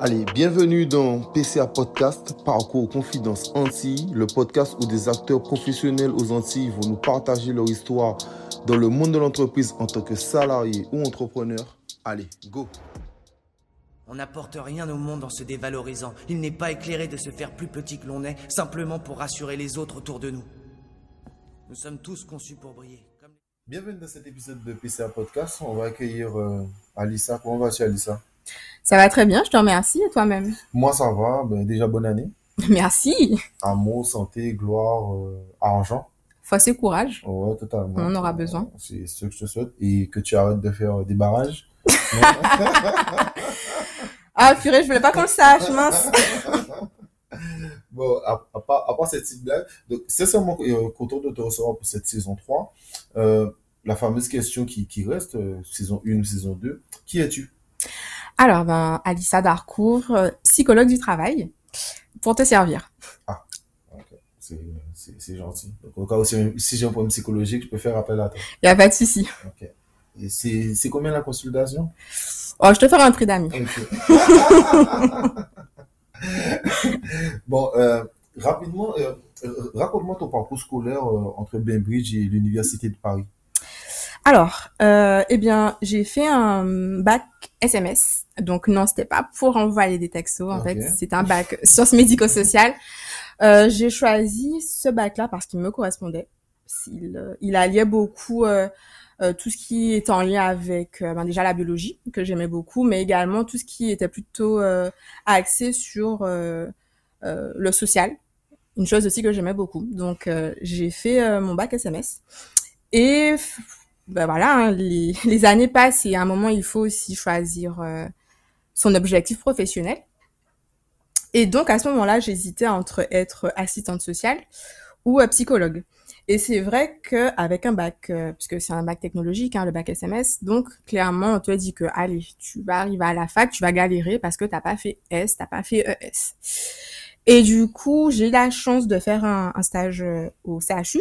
Allez, bienvenue dans PCA Podcast, Parcours Confidence Antilles, le podcast où des acteurs professionnels aux Antilles vont nous partager leur histoire dans le monde de l'entreprise en tant que salarié ou entrepreneur. Allez, go On n'apporte rien au monde en se dévalorisant. Il n'est pas éclairé de se faire plus petit que l'on est, simplement pour rassurer les autres autour de nous. Nous sommes tous conçus pour briller. Comme... Bienvenue dans cet épisode de PCA Podcast. On va accueillir euh, Alissa. Comment vas-tu, Alissa? Ça va très bien, je te remercie et toi-même? Moi, ça va. Ben, déjà, bonne année. Merci. Amour, santé, gloire, euh, argent. Force et courage. Ouais, totalement. On en aura besoin. C'est ce que je te souhaite. Et que tu arrêtes de faire des barrages. Ah purée, je voulais pas qu'on le sache, mince. Bon, à, à part, à part cette petite blague, donc c'est seulement euh, content de te recevoir pour cette saison 3. Euh, la fameuse question qui, qui reste, euh, saison 1 ou saison 2, qui es-tu? Alors, ben, Alissa Darcourt, euh, psychologue du travail, pour te servir. Ok, C'est c'est- gentil. Donc, au cas où si, j'ai un problème psychologique, je peux faire appel à toi. Y a pas de souci. Ok. Et c'est combien la consultation? Oh, je te ferai un prix d'amis. Bon, euh, rapidement, euh, euh, raconte-moi ton parcours scolaire euh, entre Bainbridge et l'Université de Paris. Alors, euh, eh bien, j'ai fait un bac SMS. Donc non, c'était pas pour envoyer des textos. En fait, c'était un bac sciences médico-sociales. Euh, j'ai choisi ce bac-là parce qu'il me correspondait. Il, euh, il alliait beaucoup euh, euh, tout ce qui était en lien avec euh, ben, déjà la biologie que j'aimais beaucoup, mais également tout ce qui était plutôt euh, axé sur le social. Une chose aussi que j'aimais beaucoup. Donc euh, j'ai fait mon bac SMS et ben voilà, hein, les, les années passent et à un moment, il faut aussi choisir euh, son objectif professionnel. Et donc, à ce moment-là, j'hésitais entre être assistante sociale ou euh, psychologue. Et c'est vrai qu'avec un bac, euh, puisque c'est un bac technologique, hein, le bac SMS, donc clairement, on te dit que, allez, tu vas arriver à la fac, tu vas galérer parce que t'as pas fait S, t'as pas fait ES. Et du coup, j'ai la chance de faire un, un stage euh, au CHU.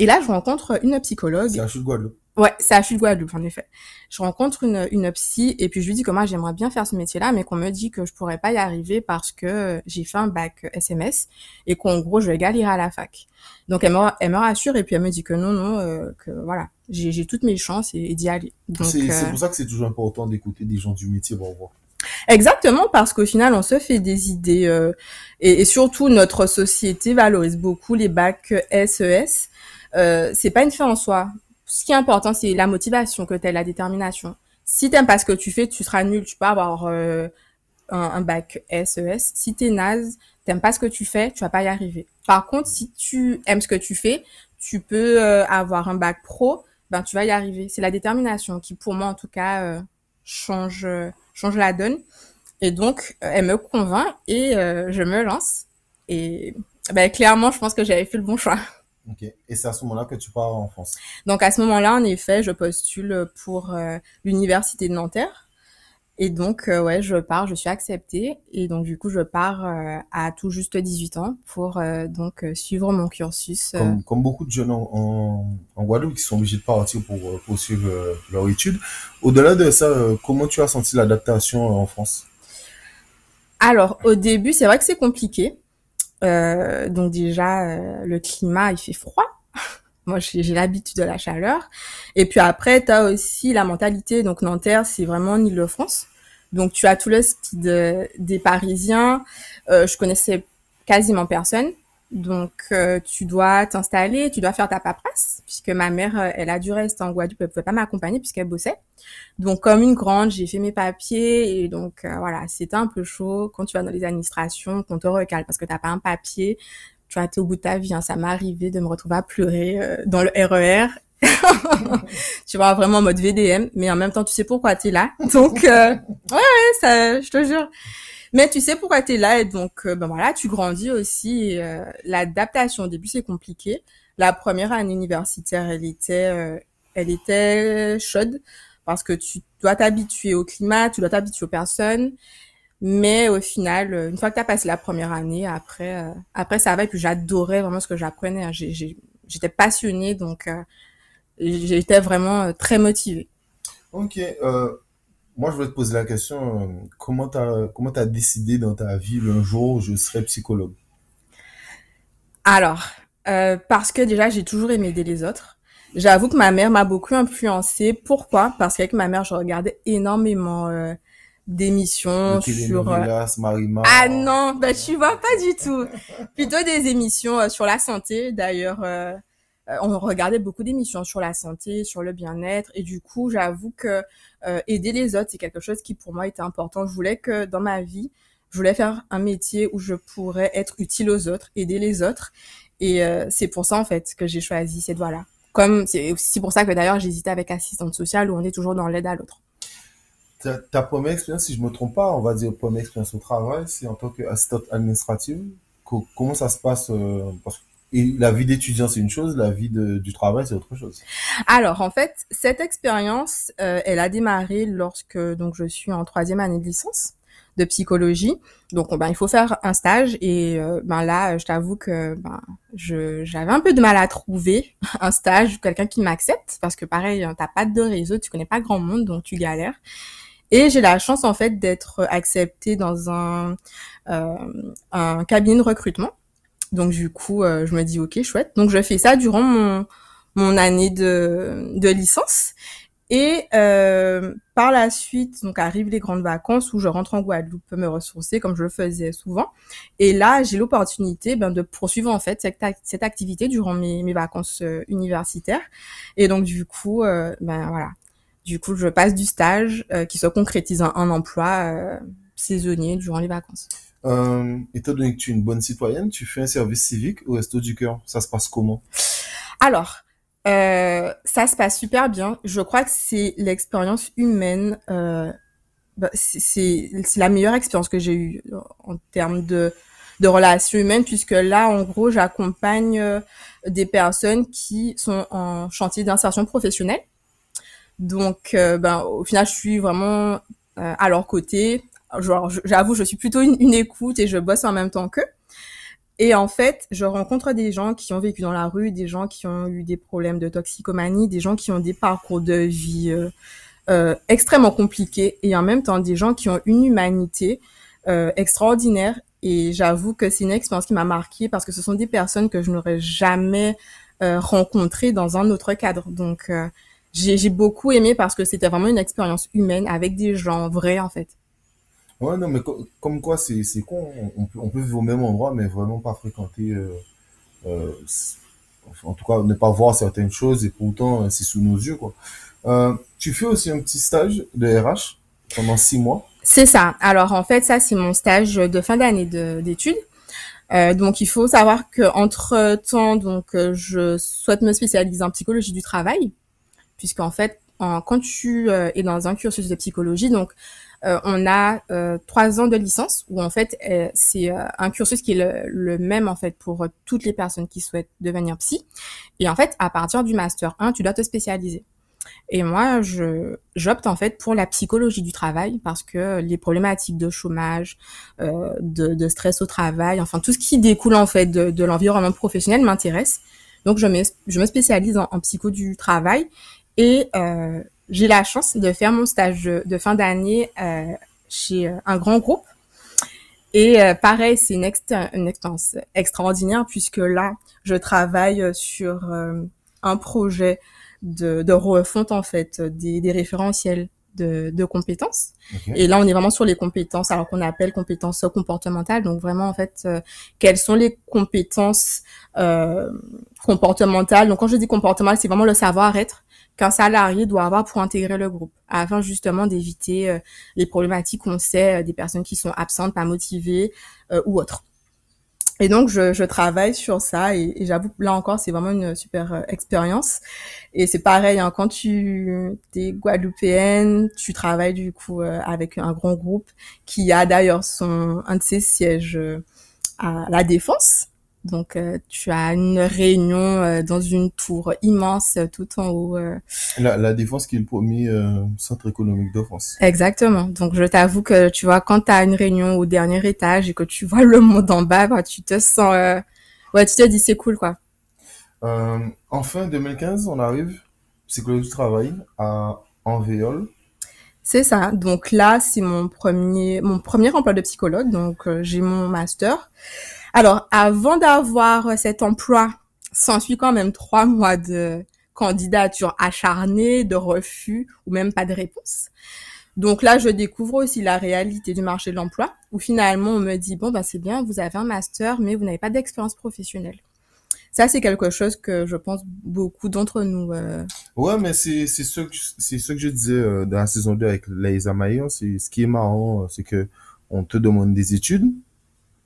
Et là, je rencontre une psychologue. C'est à Chute Guadeloupe. Ouais, c'est à Chute Guadeloupe, en effet. Je rencontre une, une psy et puis je lui dis que moi, j'aimerais bien faire ce métier-là, mais qu'on me dit que je pourrais pas y arriver parce que j'ai fait un bac SMS et qu'en gros, je vais galérer à la fac. Donc, elle me, elle me rassure et puis elle me dit que non, non, euh, que voilà, j'ai j'ai toutes mes chances et, et d'y aller. C'est c'est euh, pour ça que c'est toujours important d'écouter des gens du métier pour voir. Exactement, parce qu'au final, on se fait des idées euh, et, et surtout notre société valorise beaucoup les bacs SES. Euh, c'est pas une fin en soi. Ce qui est important, c'est la motivation que t'as, la détermination. Si t'aimes pas ce que tu fais, tu seras nul. Tu peux avoir euh, un, bac SES. Si t'es naze, t'aimes pas ce que tu fais, tu vas pas y arriver. Par contre, si tu aimes ce que tu fais, tu peux euh, avoir un bac pro, ben tu vas y arriver. C'est la détermination qui, pour moi en tout cas, euh, change euh, change la donne. Et donc, euh, elle me convainc et je me lance. Et ben, clairement, je pense que j'avais fait le bon choix. Ok. Et c'est à ce moment-là que tu pars en France. Donc, à ce moment-là, en effet, je postule pour euh, l'université de Nanterre. Et donc, euh, ouais, je pars, je suis acceptée. Et donc, du coup, je pars euh, à tout juste 18 ans pour euh, donc suivre mon cursus. Comme, comme beaucoup de jeunes en, en, en Guadeloupe qui sont obligés de partir pour poursuivre leur étude. Au-delà de ça, comment tu as senti l'adaptation en France? Alors, au début, c'est vrai que c'est compliqué. Euh, donc déjà, euh, le climat, il fait froid. Moi, j'ai l'habitude de la chaleur. Et puis après, tu as aussi la mentalité. Donc, Nanterre, c'est vraiment en Ile-de-France. Donc, tu as tout le speed euh, des Parisiens. Euh, je connaissais quasiment personne. Donc, euh, tu dois t'installer, tu dois faire ta paperasse, puisque ma mère, euh, elle a dû rester en Guadeloupe, elle pouvait pas m'accompagner puisqu'elle bossait. Donc, comme une grande, j'ai fait mes papiers et donc euh, voilà, c'était un peu chaud quand tu vas dans les administrations, qu'on te recale parce que t'as pas un papier. Tu vas être au bout de ta vie. hein. Ça m'est arrivé de me retrouver à pleurer euh, dans le RER. tu vois vraiment en mode VDM, mais en même temps tu sais pourquoi t'es là. Donc euh, ouais, ouais, ça, je te jure. Mais tu sais pourquoi t'es là et donc euh, ben voilà, tu grandis aussi. euh, L'adaptation au début c'est compliqué. La première année universitaire, elle était, euh, elle était chaude parce que tu dois t'habituer au climat, tu dois t'habituer aux personnes. Mais au final, une fois que tu as passé la première année, après, euh, après ça va. Et puis j'adorais vraiment ce que j'apprenais. hein. J'étais passionnée, donc j'étais vraiment très motivée. Ok. Euh, moi, je voulais te poser la question, euh, comment tu as, comment décidé dans ta vie un jour je serai psychologue? Alors, euh, parce que déjà, j'ai toujours aimé aider les autres. J'avoue que ma mère m'a beaucoup influencée. Pourquoi? Parce qu'avec ma mère, je regardais énormément euh, d'émissions sur euh... ah non bah tu vois pas du tout. Plutôt des émissions sur la santé d'ailleurs on regardait beaucoup d'émissions sur la santé, sur le bien-être, et du coup, j'avoue que euh, aider les autres, c'est quelque chose qui pour moi était important. Je voulais que dans ma vie, je voulais faire un métier où je pourrais être utile aux autres, aider les autres, et euh, c'est pour ça en fait que j'ai choisi cette voie-là. Comme c'est aussi pour ça que d'ailleurs j'hésitais avec assistante sociale où on est toujours dans l'aide à l'autre. Ta, ta, première expérience, si je me trompe pas, on va dire première expérience au travail, c'est en tant qu'assistante administrative. comment ça se passe que et la vie d'étudiant, c'est une chose, la vie de, du travail, c'est autre chose. Alors, en fait, cette expérience, euh, elle a démarré lorsque donc je suis en troisième année de licence de psychologie. Donc, ben, il faut faire un stage et euh, ben là, je t'avoue que ben, j'avais un peu de mal à trouver un stage, quelqu'un qui m'accepte, parce que pareil, t'as pas de réseau, tu connais pas grand monde, donc tu galères. Et j'ai la chance en fait d'être acceptée dans un euh, un cabinet de recrutement donc du coup, euh, je me dis ok, chouette. Donc je fais ça durant mon mon année de de licence. Et euh, par la suite, donc arrivent les grandes vacances où je rentre en Guadeloupe me ressourcer comme je le faisais souvent. Et là, j'ai l'opportunité ben, de poursuivre en fait cette, activité durant mes, mes vacances euh, universitaires. Et donc du coup, euh, ben voilà, du coup, je passe du stage euh, qui se concrétise en un emploi saisonnier durant les vacances. Euh, étant donné que tu es une bonne citoyenne, tu fais un service civique au Resto du Cœur. Ça se passe comment? Alors, euh, ça se passe super bien. Je crois que c'est l'expérience humaine. Euh, bah, c'est la meilleure expérience que j'ai eue en termes de, de relations humaines, puisque là, en gros, j'accompagne euh, des personnes qui sont en chantier d'insertion professionnelle. Donc, euh, ben, au final, je suis vraiment euh, à leur côté genre j'avoue je suis plutôt une, écoute et je bosse en même temps qu'eux. Et en fait je rencontre des gens qui ont vécu dans la rue des gens qui ont eu des problèmes de toxicomanie des gens qui ont des parcours de vie euh, euh, extrêmement compliqués et en même temps des gens qui ont une humanité euh, extraordinaire. Et j'avoue que c'est une expérience qui m'a marquée parce que ce sont des personnes que je n'aurais jamais euh, rencontrées dans un autre cadre. Donc euh, j'ai beaucoup aimé parce que c'était vraiment une expérience humaine avec des gens vrais en fait Ouais, non, mais comme quoi, c'est c'est con. On peut, on peut vivre au même endroit, mais vraiment pas fréquenter. Euh, euh, en tout cas, ne pas voir certaines choses et pourtant, euh, c'est sous nos yeux, quoi. Euh, tu fais aussi un petit stage de RH pendant six mois. C'est ça. Alors, en fait, ça, c'est mon stage de fin d'année d'études. Euh, donc, il faut savoir que entre temps, donc, je souhaite me spécialiser en psychologie du travail, puisqu'en fait, en, quand tu es dans un cursus de psychologie, donc euh, on a euh, trois ans de licence où en fait euh, c'est un cursus qui est le, même en fait pour toutes les personnes qui souhaitent devenir psy. Et en fait, à partir du master 1, tu dois te spécialiser. Et moi, je j'opte en fait pour la psychologie du travail parce que les problématiques de chômage, euh, de, de, stress au travail, enfin tout ce qui découle en fait de, de l'environnement professionnel m'intéresse. Donc je me, je me spécialise en, en psycho du travail et euh, j'ai la chance de faire mon stage de, fin d'année euh, chez euh, un grand groupe. Et euh, pareil, c'est une, une, expérience extraordinaire puisque là, je travaille sur un projet de, de, refonte en fait des, des référentiels de, de compétences. Et là, on est vraiment sur les compétences, alors qu'on appelle compétences comportementales. Donc vraiment, en fait, quelles sont les compétences euh, comportementales? Donc quand je dis comportemental, c'est vraiment le savoir-être qu'un salarié doit avoir pour intégrer le groupe, afin justement d'éviter euh, les problématiques qu'on sait euh, des personnes qui sont absentes, pas motivées euh, ou autres. Et donc, je, je, travaille sur ça et, j'avoue, là encore, c'est vraiment une super expérience. Et c'est pareil, hein, quand tu es guadeloupéenne, tu travailles du coup avec un grand groupe qui a d'ailleurs son un de ses sièges à la Défense. Donc, euh, tu as une réunion euh, dans une tour immense euh, tout en haut. La, la Défense qui est le premier centre économique de France. Exactement. Donc, je t'avoue que, tu vois, quand tu as une réunion au dernier étage et que tu vois le monde en bas, bah, tu te sens... ouais, tu te dis, c'est cool, quoi. en fin 2015, on arrive, psychologie du travail, à Envéole. C'est ça. Donc là, c'est mon premier mon premier emploi de psychologue. Donc euh, j'ai mon master. Alors avant d'avoir cet emploi, s'ensuit quand même trois mois de candidature acharnée, de refus ou même pas de réponse. Donc là, je découvre aussi la réalité du marché de l'emploi, où finalement on me dit bon bah c'est bien, vous avez un master, mais vous n'avez pas d'expérience professionnelle. Ça, c'est quelque chose que je pense beaucoup d'entre nous. Euh... Ouais, mais c'est c'est ce que c'est ce que je disais euh, dans la saison 2 avec Laïsa Maillon. C'est ce qui est marrant, c'est que on te demande des études.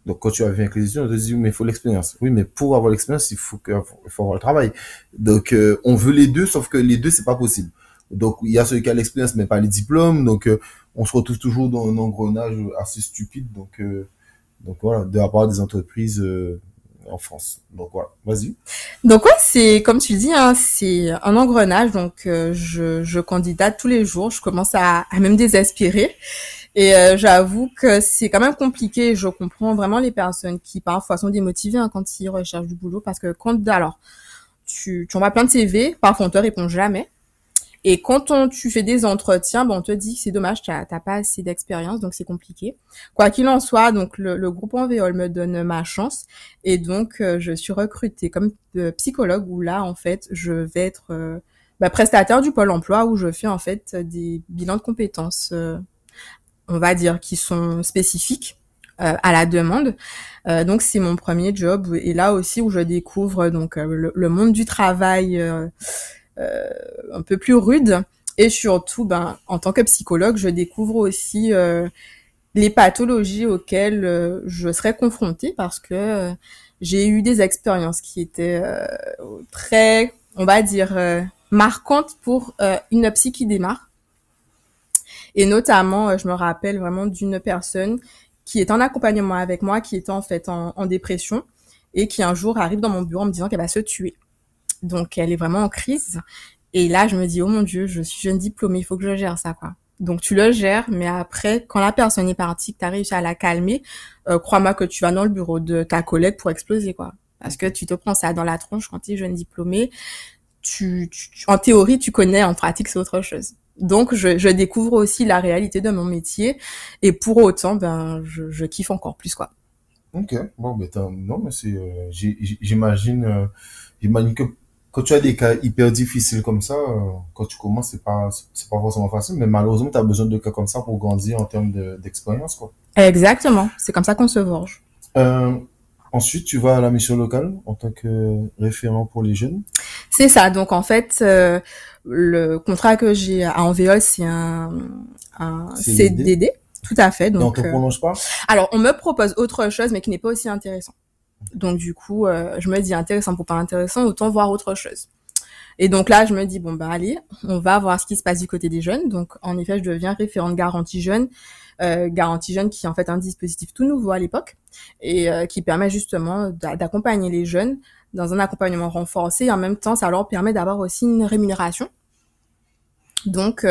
Donc quand tu as avec les études, on te dit mais il faut l'expérience. Oui, mais pour avoir l'expérience, il faut que faut avoir le travail. Donc euh, on veut les deux, sauf que les deux c'est pas possible. Donc il y a ceux qui ont l'expérience mais pas les diplômes. Donc euh, on se retrouve toujours dans un engrenage assez stupide. Donc donc voilà, de la part des entreprises en France. Donc voilà, vas-y. Donc ouais, c'est comme tu dis, hein, c'est un engrenage. Donc euh, je, je candidate tous les jours. Je commence à, à même désespérer. Et euh, j'avoue que c'est quand même compliqué. Je comprends vraiment les personnes qui parfois sont démotivées hein, quand ils recherchent du boulot parce que quand alors tu, tu envoies plein de CV, parfois on te répond jamais. Et quand on, tu fais des entretiens, bon, on te dit que c'est dommage, tu n'as pas assez d'expérience, donc c'est compliqué. Quoi qu'il en soit, donc le, le groupe Envéol me donne ma chance et donc euh, je suis recrutée comme euh, psychologue où là, en fait, je vais être euh, bah, prestataire du pôle emploi où je fais en fait des bilans de compétences, on va dire, qui sont spécifiques. à la demande. donc c'est mon premier job et là aussi où je découvre donc le, le monde du travail euh, un peu plus rude. Et surtout, ben, en tant que psychologue, je découvre aussi euh, les pathologies auxquelles euh, je serais confrontée parce que j'ai eu des expériences qui étaient très, on va dire, marquantes pour une psy qui démarre. Et notamment, je me rappelle vraiment d'une personne qui est en accompagnement avec moi, qui était en fait en, en, dépression et qui un jour arrive dans mon bureau en me disant qu'elle va se tuer. Donc, elle est vraiment en crise. Et là, je me dis, oh mon Dieu, je suis jeune diplômée, il faut que je gère ça, quoi. Donc, tu le gères, mais après, quand la personne est partie, que tu as réussi à la calmer, euh, crois-moi que tu vas dans le bureau de ta collègue pour exploser, quoi. Parce que tu te prends ça dans la tronche quand tu es jeune diplômée. Tu, en théorie, tu connais, en pratique, c'est autre chose. Donc, je, je, découvre aussi la réalité de mon métier. Et pour autant, ben, je, je kiffe encore plus, quoi. Ok. Bon, ben, non, mais c'est, euh, j'imagine, euh, j'imagine que quand tu as des cas hyper difficiles comme ça, euh, quand tu commences, c'est pas, c'est pas forcément facile, mais malheureusement, tu as besoin de cas comme ça pour grandir en termes d'expérience, quoi. Exactement. C'est comme ça qu'on se forge. Euh, ensuite, tu vas à la mission locale en tant que référent pour les jeunes. C'est ça. Donc, en fait, euh, le contrat que j'ai à Envéol, c'est un, un CDD. Tout à fait. Donc, on te prolonge pas? Alors, on me propose autre chose, mais qui n'est pas aussi intéressant. Donc du coup, euh, je me dis intéressant pour pas intéressant, autant voir autre chose. Et donc là, je me dis bon bah allez, on va voir ce qui se passe du côté des jeunes. Donc en effet, je deviens référente garantie jeune, euh, garantie jeune qui est en fait un dispositif tout nouveau à l'époque et euh, qui permet justement d'accompagner les jeunes dans un accompagnement renforcé. Et en même temps, ça leur permet d'avoir aussi une rémunération. Donc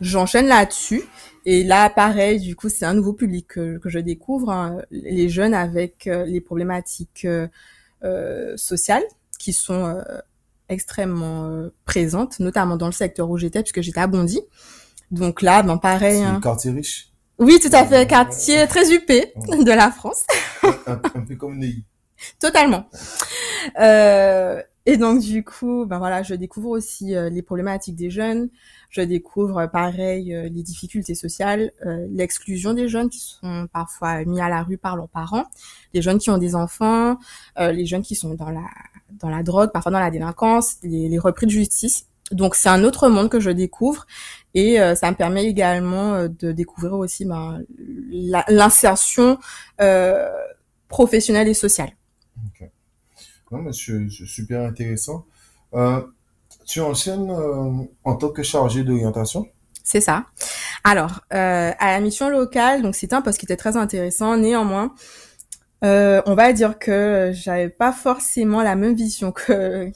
j'enchaîne là-dessus et là, pareil, du coup, c'est un nouveau public que, que je découvre, hein, les jeunes avec euh, les problématiques euh, euh, sociales qui sont euh, extrêmement euh, présentes, notamment dans le secteur où j'étais, puisque j'étais à Bondy. Donc là, ben pareil. C'est hein. quartier riche. Oui, tout à fait, quartier très huppé de la France. un, un, peu comme Neuilly. Totalement. Euh, et donc du coup, ben voilà, je découvre aussi euh, les problématiques des jeunes. Je découvre, euh, pareil, euh, les difficultés sociales, l'exclusion des jeunes qui sont parfois mis à la rue par leurs parents, les jeunes qui ont des enfants, les jeunes qui sont dans la dans la drogue, parfois dans la délinquance, les, les repris de justice. Donc c'est un autre monde que je découvre et ça me permet également de découvrir aussi ben, l'insertion professionnelle et sociale. Non, mais c'est super intéressant. Euh, tu enchaînes euh, en tant que chargé d'orientation? C'est ça. Alors, euh, à la mission locale, donc c'était un poste qui était très intéressant. Néanmoins, on va dire que j'avais pas forcément la même vision que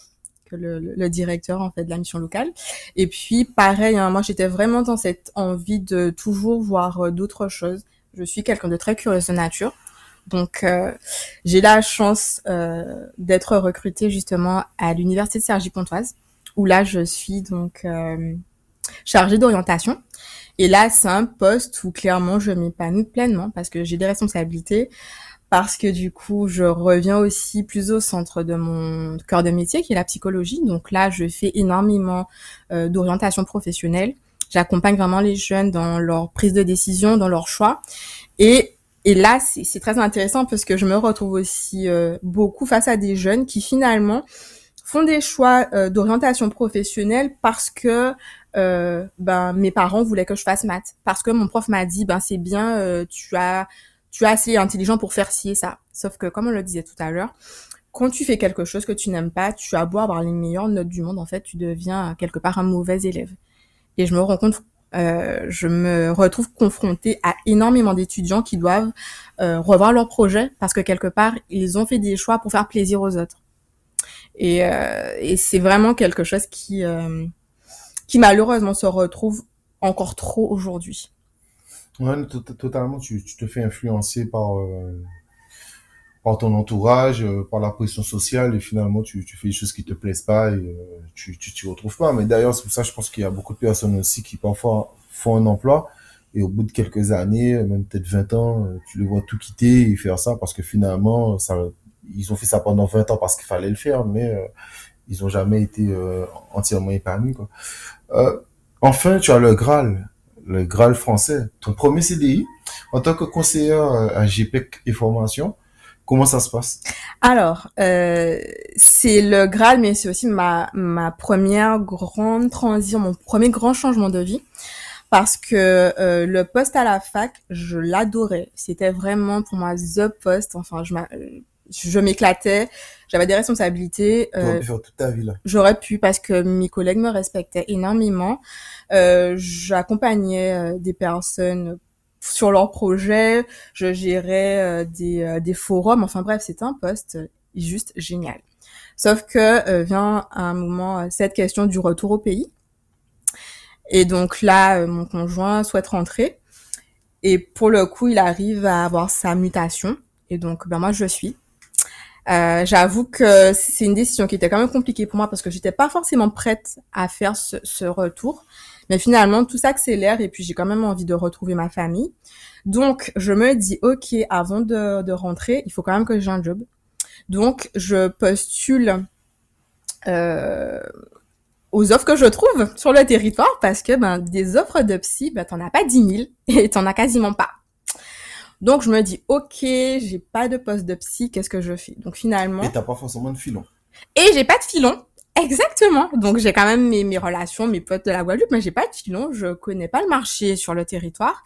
le, directeur en fait de la mission locale. Et puis pareil, hein, moi j'étais vraiment dans cette envie de toujours voir d'autres choses. Je suis quelqu'un de très curieux de nature. Donc, euh, j'ai la chance euh, d'être recrutée justement à l'université de Cergy-Pontoise, où là, je suis donc euh, chargée d'orientation. Et là, c'est un poste où clairement je m'épanouis pleinement parce que j'ai des responsabilités, parce que du coup, je reviens aussi plus au centre de mon cœur de métier qui est la psychologie. Donc là, je fais énormément euh, d'orientation professionnelle. J'accompagne vraiment les jeunes dans leur prise de décision, dans leur choix. Et et là, c'est très intéressant parce que je me retrouve aussi euh, beaucoup face à des jeunes qui finalement font des choix euh, d'orientation professionnelle parce que euh, ben mes parents voulaient que je fasse maths, parce que mon prof m'a dit ben c'est bien, tu as tu es assez intelligent pour faire ci et ça. Sauf que comme on le disait tout à l'heure, quand tu fais quelque chose que tu n'aimes pas, tu as beau avoir les meilleures notes du monde, en fait, tu deviens quelque part un mauvais élève. Et je me rends compte euh, je me retrouve confrontée à énormément d'étudiants qui doivent euh, revoir leur projet parce que quelque part, ils ont fait des choix pour faire plaisir aux autres. Et, euh, c'est vraiment quelque chose qui, qui malheureusement se retrouve encore trop aujourd'hui. Ouais, totalement, tu, te fais influencer par, par ton entourage, par la pression sociale, et finalement, tu, tu fais des choses qui te plaisent pas et tu t'y retrouves pas. Mais d'ailleurs, c'est pour ça, je pense qu'il y a beaucoup de personnes aussi qui parfois font un emploi et au bout de quelques années, même peut-être 20 ans, tu les vois tout quitter et faire ça parce que finalement, ça, ils ont fait ça pendant 20 ans parce qu'il fallait le faire, mais euh, ils ont jamais été euh, entièrement épanouis. Quoi. Euh, enfin, tu as le Graal, le Graal français, ton premier CDI en tant que conseillère à GPEC et formation. Comment ça se passe? Alors, euh, c'est le Graal, mais c'est aussi ma, ma première grande transition, mon premier grand changement de vie. Parce que euh, le poste à la fac, je l'adorais. C'était vraiment pour moi the poste. Enfin, je je m'éclatais, j'avais des responsabilités. Euh, pu faire toute ta vie là. J'aurais pu parce que mes collègues me respectaient énormément. Euh, J'accompagnais euh, des personnes sur leurs projets, je gérais euh, des, euh, des forums, enfin bref, c'est un poste juste génial. Sauf que euh, vient un moment cette question du retour au pays. Et donc là, mon conjoint souhaite rentrer. Et pour le coup, il arrive à avoir sa mutation. Et donc, ben moi, je suis. Euh, J'avoue que c'est une décision qui était quand même compliquée pour moi parce que j'étais pas forcément prête à faire ce, ce retour. Mais finalement, tout s'accélère et puis j'ai quand même envie de retrouver ma famille. Donc, je me dis, OK, avant de, de rentrer, il faut quand même que j'ai un job. Donc, je postule euh, aux offres que je trouve sur le territoire parce que ben, des offres de psy, ben, t'en as pas 10 000 et t'en as quasiment pas. Donc, je me dis, OK, j'ai pas de poste de psy, qu'est-ce que je fais? Donc, finalement... Et t'as pas forcément de filon. Et j'ai pas de filon. Exactement. Donc j'ai quand même mes, mes, relations, mes potes de la Guadeloupe, mais j'ai pas de filon, je connais pas le marché sur le territoire.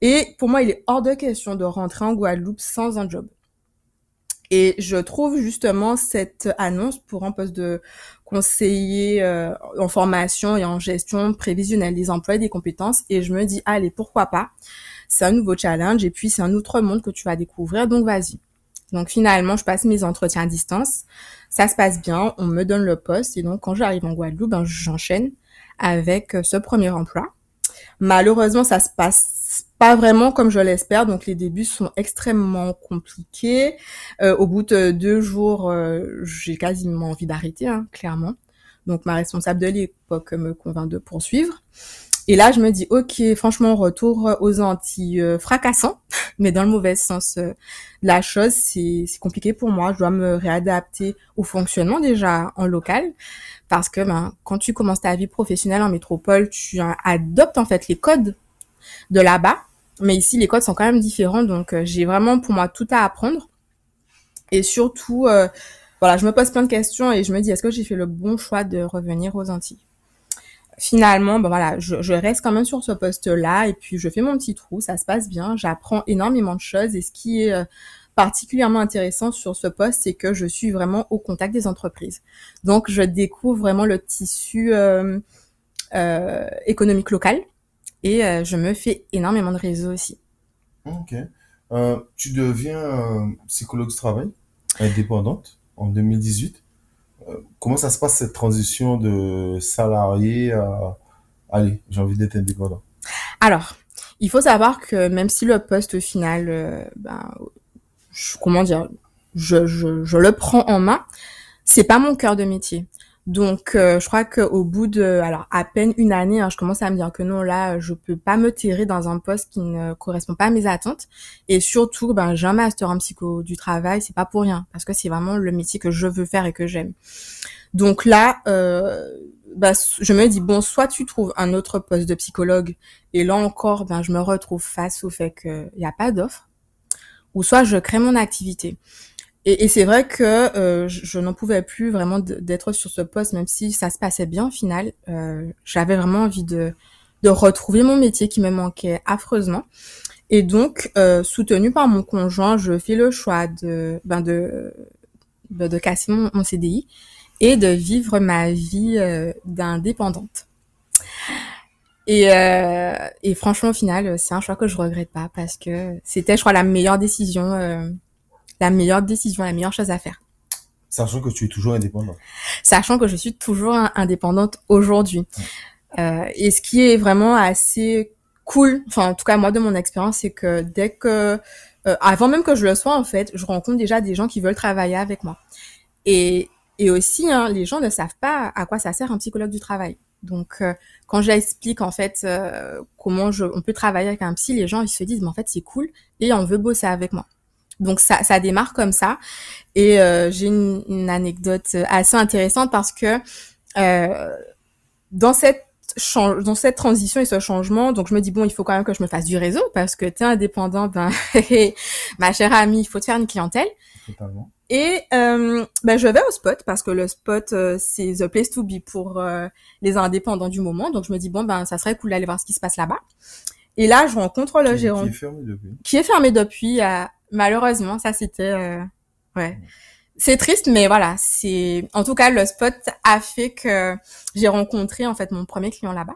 Et pour moi, il est hors de question de rentrer en Guadeloupe sans un job. Et je trouve justement cette annonce pour un poste de conseiller euh, en formation et en gestion prévisionnelle des emplois et des compétences. Et je me dis, allez, pourquoi pas? C'est un nouveau challenge et puis c'est un autre monde que tu vas découvrir, donc vas-y. Donc finalement, je passe mes entretiens à distance. Ça se passe bien, on me donne le poste et donc quand j'arrive en Guadeloupe, ben, j'enchaîne avec euh, ce premier emploi. Malheureusement, ça se passe pas vraiment comme je l'espère, donc les débuts sont extrêmement compliqués. Euh, au bout de deux jours, euh, j'ai quasiment envie d'arrêter, hein, clairement. Donc ma responsable de l'époque me convainc de poursuivre. Et là, je me dis, ok, franchement, retour aux Antilles euh, fracassant, mais dans le mauvais sens euh, de la chose, c'est compliqué pour moi. Je dois me réadapter au fonctionnement déjà en local, parce que ben, quand tu commences ta vie professionnelle en métropole, tu adoptes en fait les codes de là-bas, mais ici, les codes sont quand même différents, donc euh, j'ai vraiment pour moi tout à apprendre. Et surtout, voilà, je me pose plein de questions et je me dis, est-ce que j'ai fait le bon choix de revenir aux Antilles? Finalement, ben voilà, je, je, reste quand même sur ce poste-là et puis je fais mon petit trou, ça se passe bien, j'apprends énormément de choses et ce qui est euh, particulièrement intéressant sur ce poste, c'est que je suis vraiment au contact des entreprises. Donc, je découvre vraiment le tissu euh, euh, économique local et euh, je me fais énormément de réseaux aussi. Ok. Euh, tu deviens psychologue de travail indépendante en 2018 comment ça se passe cette transition de salarié à allez, j'ai envie d'être indépendant Alors, il faut savoir que même si le poste final, euh, ben, je, comment dire, je, je, je, le prends en main, c'est pas mon cœur de métier. Donc, euh, je crois qu'au bout de, alors à peine une année, hein, je commence à me dire que non, là, je peux pas me tirer dans un poste qui ne correspond pas à mes attentes. Et surtout, ben, j'ai un master en psycho du travail, c'est pas pour rien, parce que c'est vraiment le métier que je veux faire et que j'aime. Donc là, euh, bah, je me dis bon, soit tu trouves un autre poste de psychologue, et là encore, ben, je me retrouve face au fait qu'il n'y a pas d'offre, ou soit je crée mon activité. Et, et c'est vrai que euh, je, n'en pouvais plus vraiment d'être sur ce poste, même si ça se passait bien au final. Euh, J'avais vraiment envie de, de retrouver mon métier qui me manquait affreusement. Et donc, euh, soutenue par mon conjoint, je fais le choix de, ben de, de, de casser mon, mon, CDI et de vivre ma vie euh, d'indépendante. Et, euh, et franchement, au final, c'est un choix que je regrette pas parce que c'était, je crois, la meilleure décision euh, la meilleure décision, la meilleure chose à faire. Sachant que tu es toujours indépendante. Sachant que je suis toujours indépendante aujourd'hui. Euh, et ce qui est vraiment assez cool, enfin en tout cas moi de mon expérience, c'est que dès que, euh, avant même que je le sois en fait, je rencontre déjà des gens qui veulent travailler avec moi. Et, et aussi, hein, les gens ne savent pas à quoi ça sert un psychologue du travail. Donc, euh, quand j'explique en fait euh, comment je, on peut travailler avec un psy, les gens ils se disent mais en fait c'est cool et on veut bosser avec moi. Donc ça, ça démarre comme ça. Et euh, j'ai une, une, anecdote assez intéressante parce que euh, dans cette dans cette transition et ce changement, donc je me dis bon, il faut quand même que je me fasse du réseau parce que tu es indépendant, ben ma chère amie, il faut te faire une clientèle. Totalement. Et euh, ben je vais au spot parce que le spot euh, c'est the place to be pour euh, les indépendants du moment. Donc je me dis bon ben ça serait cool d'aller voir ce qui se passe là-bas. Et là je rencontre le gérant qui est fermé depuis? Qui est fermé depuis à malheureusement, ça c'était euh, ouais. C'est triste, mais voilà, c'est en tout cas le spot a fait que j'ai rencontré en fait mon premier client là-bas.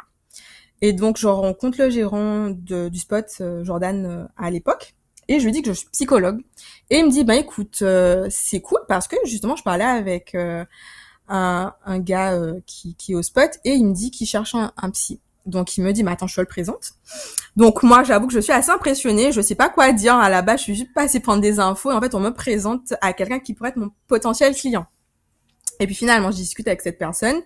Et donc je rencontre le gérant de, du spot, euh, Jordan, euh, à l'époque, et je lui dis que je suis psychologue. Et il me dit, bah écoute, c'est cool parce que justement je parlais avec un, un gars qui, qui est au spot et il me dit qu'il cherche un, un psy. Donc il me dit, mais attends, je te le présente. Donc moi, j'avoue que je suis assez impressionnée. Je sais pas quoi dire à la base. Je suis juste passée prendre des infos. Et en fait, on me présente à quelqu'un qui pourrait être mon potentiel client. Et puis finalement, je discute avec cette personne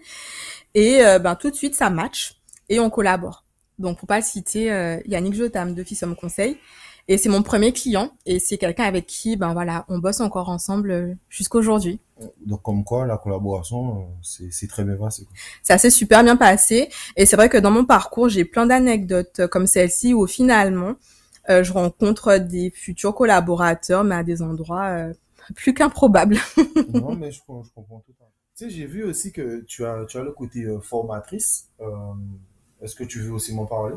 et euh, ben tout de suite, ça match et on collabore. Donc pour pas citer, euh, Yannick Jotam de Fils Homme Conseil. Et c'est mon premier client et c'est quelqu'un avec qui, ben voilà, on bosse encore ensemble euh, jusqu'aujourd'hui. Donc comme quoi, la collaboration, euh, c'est très bien passé. Ça s'est super bien passé et c'est vrai que dans mon parcours, j'ai plein d'anecdotes comme celle-ci où finalement, euh, je rencontre des futurs collaborateurs, mais à des endroits euh, plus qu'improbables. non, mais je, je comprends tout à fait. Tu sais, j'ai vu aussi que tu as, tu as le côté euh, formatrice. Est-ce que tu veux aussi m'en parler?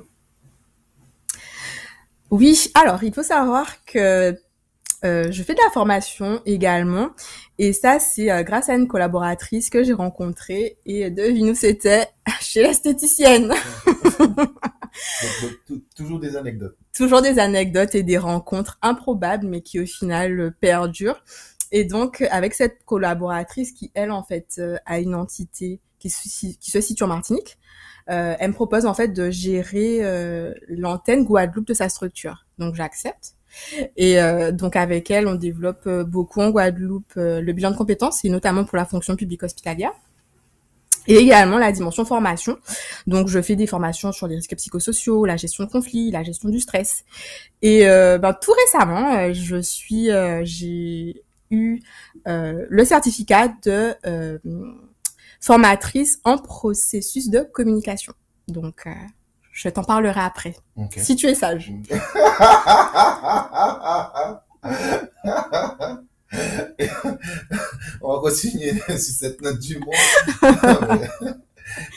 Oui, alors il faut savoir que euh, je fais de la formation également et ça c'est euh, grâce à une collaboratrice que j'ai rencontrée et devine où c'était? Chez l'esthéticienne. toujours des anecdotes. Toujours des anecdotes et des rencontres improbables mais qui au final perdurent. Et donc avec cette collaboratrice qui elle en fait euh, a une entité qui qui se situe en Martinique, euh, elle me propose en fait de gérer euh, l'antenne Guadeloupe de sa structure. Donc j'accepte. Et euh, donc avec elle, on développe beaucoup en Guadeloupe le bilan de compétences, et notamment pour la fonction publique hospitalière. Et également la dimension formation. Donc je fais des formations sur les risques psychosociaux, la gestion de conflits, la gestion du stress. Et ben, tout récemment, je suis, j'ai eu le certificat de formatrice en processus de communication. Donc, euh, je t'en parlerai après. Si tu es sage. On va continuer sur cette note du monde.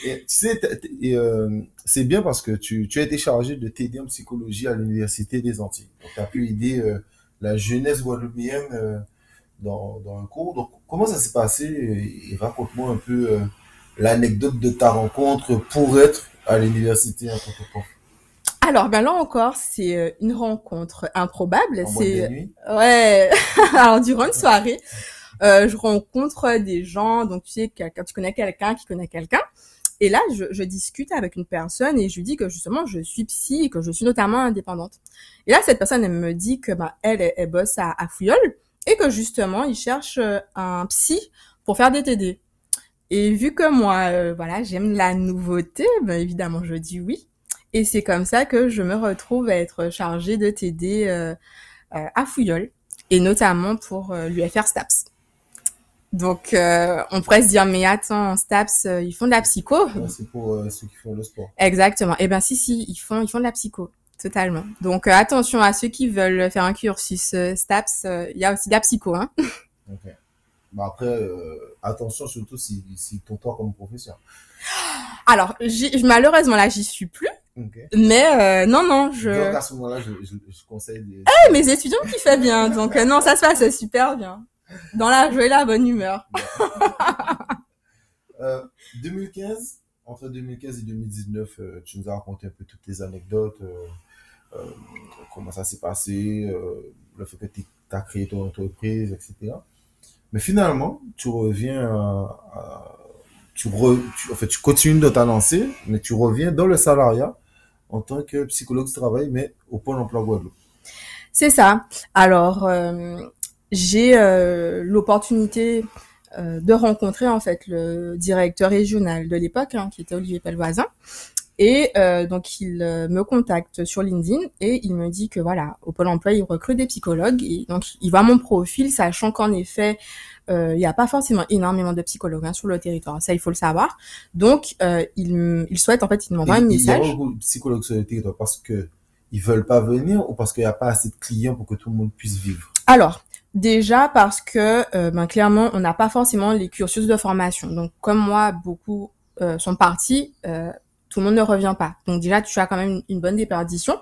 tu sais, euh, c'est bien parce que tu, tu as été chargé de t'aider en psychologie à l'Université des Antilles. tu as pu aider euh, la jeunesse guadeloupéenne dans, dans un cours. Donc, comment ça s'est passé et, raconte-moi un peu euh, l'anecdote de ta rencontre pour être à l'université en tant que prof. Alors, ben là encore, c'est euh, une rencontre improbable. C'est ouais. Alors durant une soirée, euh, je rencontre des gens. Donc tu sais, quand tu connais quelqu'un qui connaît quelqu'un. Et là, je, je, discute avec une personne et je lui dis que justement, je suis psy et que je suis notamment indépendante. Et là, cette personne, elle me dit que ben, elle, elle, bosse à, à Fouillol et que justement, il cherche euh, un psy pour faire des TD. Et vu que moi, euh, voilà, j'aime la nouveauté, ben évidemment, je dis oui. Et c'est comme ça que je me retrouve à être chargée de euh, euh, à Fouillol, et notamment pour l'UFR STAPS. Donc, on pourrait se dire, mais attends, STAPS, ils font de la psycho? c'est pour ceux qui font le sport. Exactement. Eh ben si, si, ils font, ils font de la psycho. Totalement. Donc, attention à ceux qui veulent faire un cursus STAPS, il y a aussi de la psycho. Hein. Okay. Bah après, euh, attention surtout si, si ton toi comme professeur. Alors, malheureusement là, j'y suis plus. Mais euh, non, non, je. Donc à ce moment-là, je, je, je, conseille. Des... Eh, mes étudiants qui fait bien, donc euh, non, ça se passe super bien. Dans la joie et la bonne humeur. euh, 2015, entre 2015 et 2019, tu nous as raconté un peu toutes tes anecdotes, comment ça s'est passé, le fait que tu as créé ton entreprise, etc. Mais finalement, tu reviens tu, en fait, tu continues de ta lancée, mais tu reviens dans le salariat en tant que psychologue de travail, mais au Pôle emploi Guadeloupe. C'est ça. Alors, euh, j'ai euh, l'opportunité euh, de rencontrer en fait le directeur régional de l'époque, hein, qui était Olivier Pelvoisin, et euh, donc il euh, me contacte sur LinkedIn et il me dit que voilà, au Pôle Emploi, il recrute des psychologues et donc il voit mon profil, sachant qu'en effet, euh, il n'y a pas forcément énormément de psychologues hein, sur le territoire. Ça, il faut le savoir. Donc, euh, il, il souhaite en fait, il m'envoie un message. Il y a beaucoup de psychologues sur le territoire parce que ils veulent pas venir ou parce qu'il n'y a pas assez de clients pour que tout le monde puisse vivre? Alors, Déjà parce que euh, ben, clairement on n'a pas forcément les cursus de formation. Donc comme moi beaucoup euh, sont partis, euh, tout le monde ne revient pas. Donc déjà, tu as quand même une, bonne déperdition.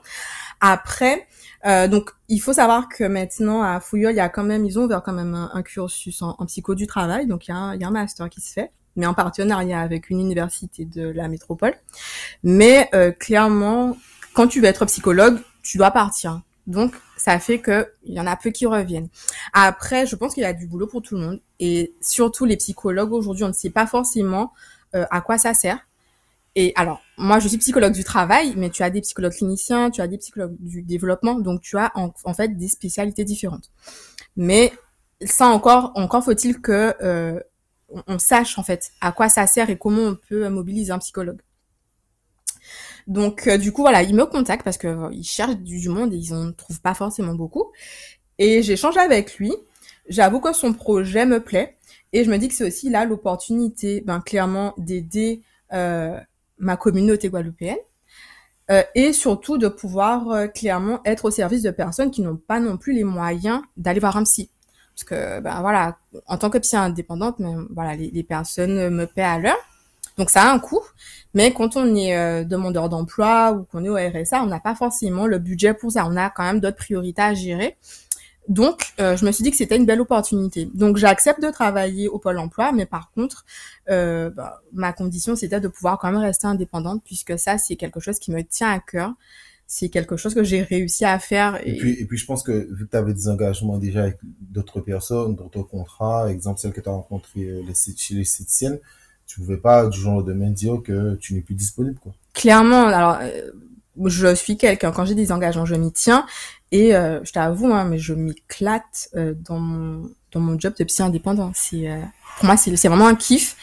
Après, euh, donc il faut savoir que maintenant à Fouillol, il y a quand même, ils ont ouvert quand même un, cursus en, psycho du travail. Donc il y, a un, il y a un master qui se fait, mais en partenariat avec une université de la métropole. Mais euh, clairement, quand tu veux être psychologue, tu dois partir. Donc, ça fait que il y en a peu qui reviennent. Après, je pense qu'il y a du boulot pour tout le monde et surtout les psychologues aujourd'hui, on ne sait pas forcément euh, à quoi ça sert. Et alors, moi, je suis psychologue du travail, mais tu as des psychologues cliniciens, tu as des psychologues du développement, donc tu as en, fait des spécialités différentes. Mais ça encore, encore faut-il que euh, on, sache en fait à quoi ça sert et comment on peut mobiliser un psychologue. Donc euh, du coup voilà, ils me contactent parce que euh, cherchent du, monde et ils en trouvent pas forcément beaucoup. Et j'échange avec lui. J'avoue que son projet me plaît et je me dis que c'est aussi là l'opportunité, ben clairement d'aider euh, ma communauté guadeloupéenne euh, et surtout de pouvoir euh, clairement être au service de personnes qui n'ont pas non plus les moyens d'aller voir un psy. Parce que ben voilà, en tant que psy indépendante, mais voilà, les, personnes me paient à l'heure. Donc ça a un coût, mais quand on est euh, demandeur d'emploi ou qu'on est au RSA, on n'a pas forcément le budget pour ça. On a quand même d'autres priorités à gérer. Donc, euh, je me suis dit que c'était une belle opportunité. Donc, j'accepte de travailler au Pôle Emploi, mais par contre, euh, bah, ma condition, c'était de pouvoir quand même rester indépendante, puisque ça, c'est quelque chose qui me tient à cœur. C'est quelque chose que j'ai réussi à faire. Et... puis, et puis, je pense que vu que tu avais des engagements déjà avec d'autres personnes, d'autres contrats, exemple celle que tu as rencontrée euh, chez les Citiciennes, tu pouvais pas du jour au demain dire que tu n'es plus disponible, quoi. Clairement, alors je suis quelqu'un quand j'ai des engagements, je m'y tiens et euh, je t'avoue, hein, mais je m'éclate euh, dans mon job de psy indépendant. C'est euh, pour moi c'est vraiment un kiff.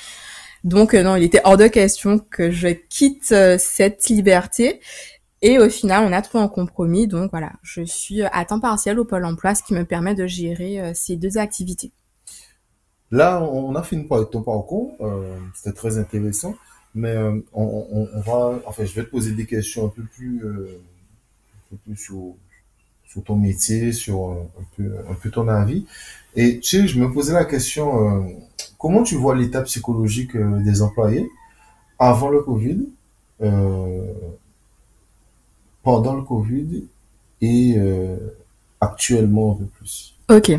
Donc non, il était hors de question que je quitte cette liberté. Et au final, on a trouvé un compromis. Donc voilà, je suis à temps partiel au Pôle Emploi, ce qui me permet de gérer ces deux activités. Là, on a fini par ton parcours. C'était très intéressant. Mais on, on, on, va, enfin, je vais te poser des questions un peu plus, un peu sur, sur ton métier, sur euh, un peu, un peu ton avis. Et tu sais, je me posais la question, euh, comment tu vois l'état psychologique euh, des employés avant le Covid, pendant le Covid et actuellement un peu plus? Ok.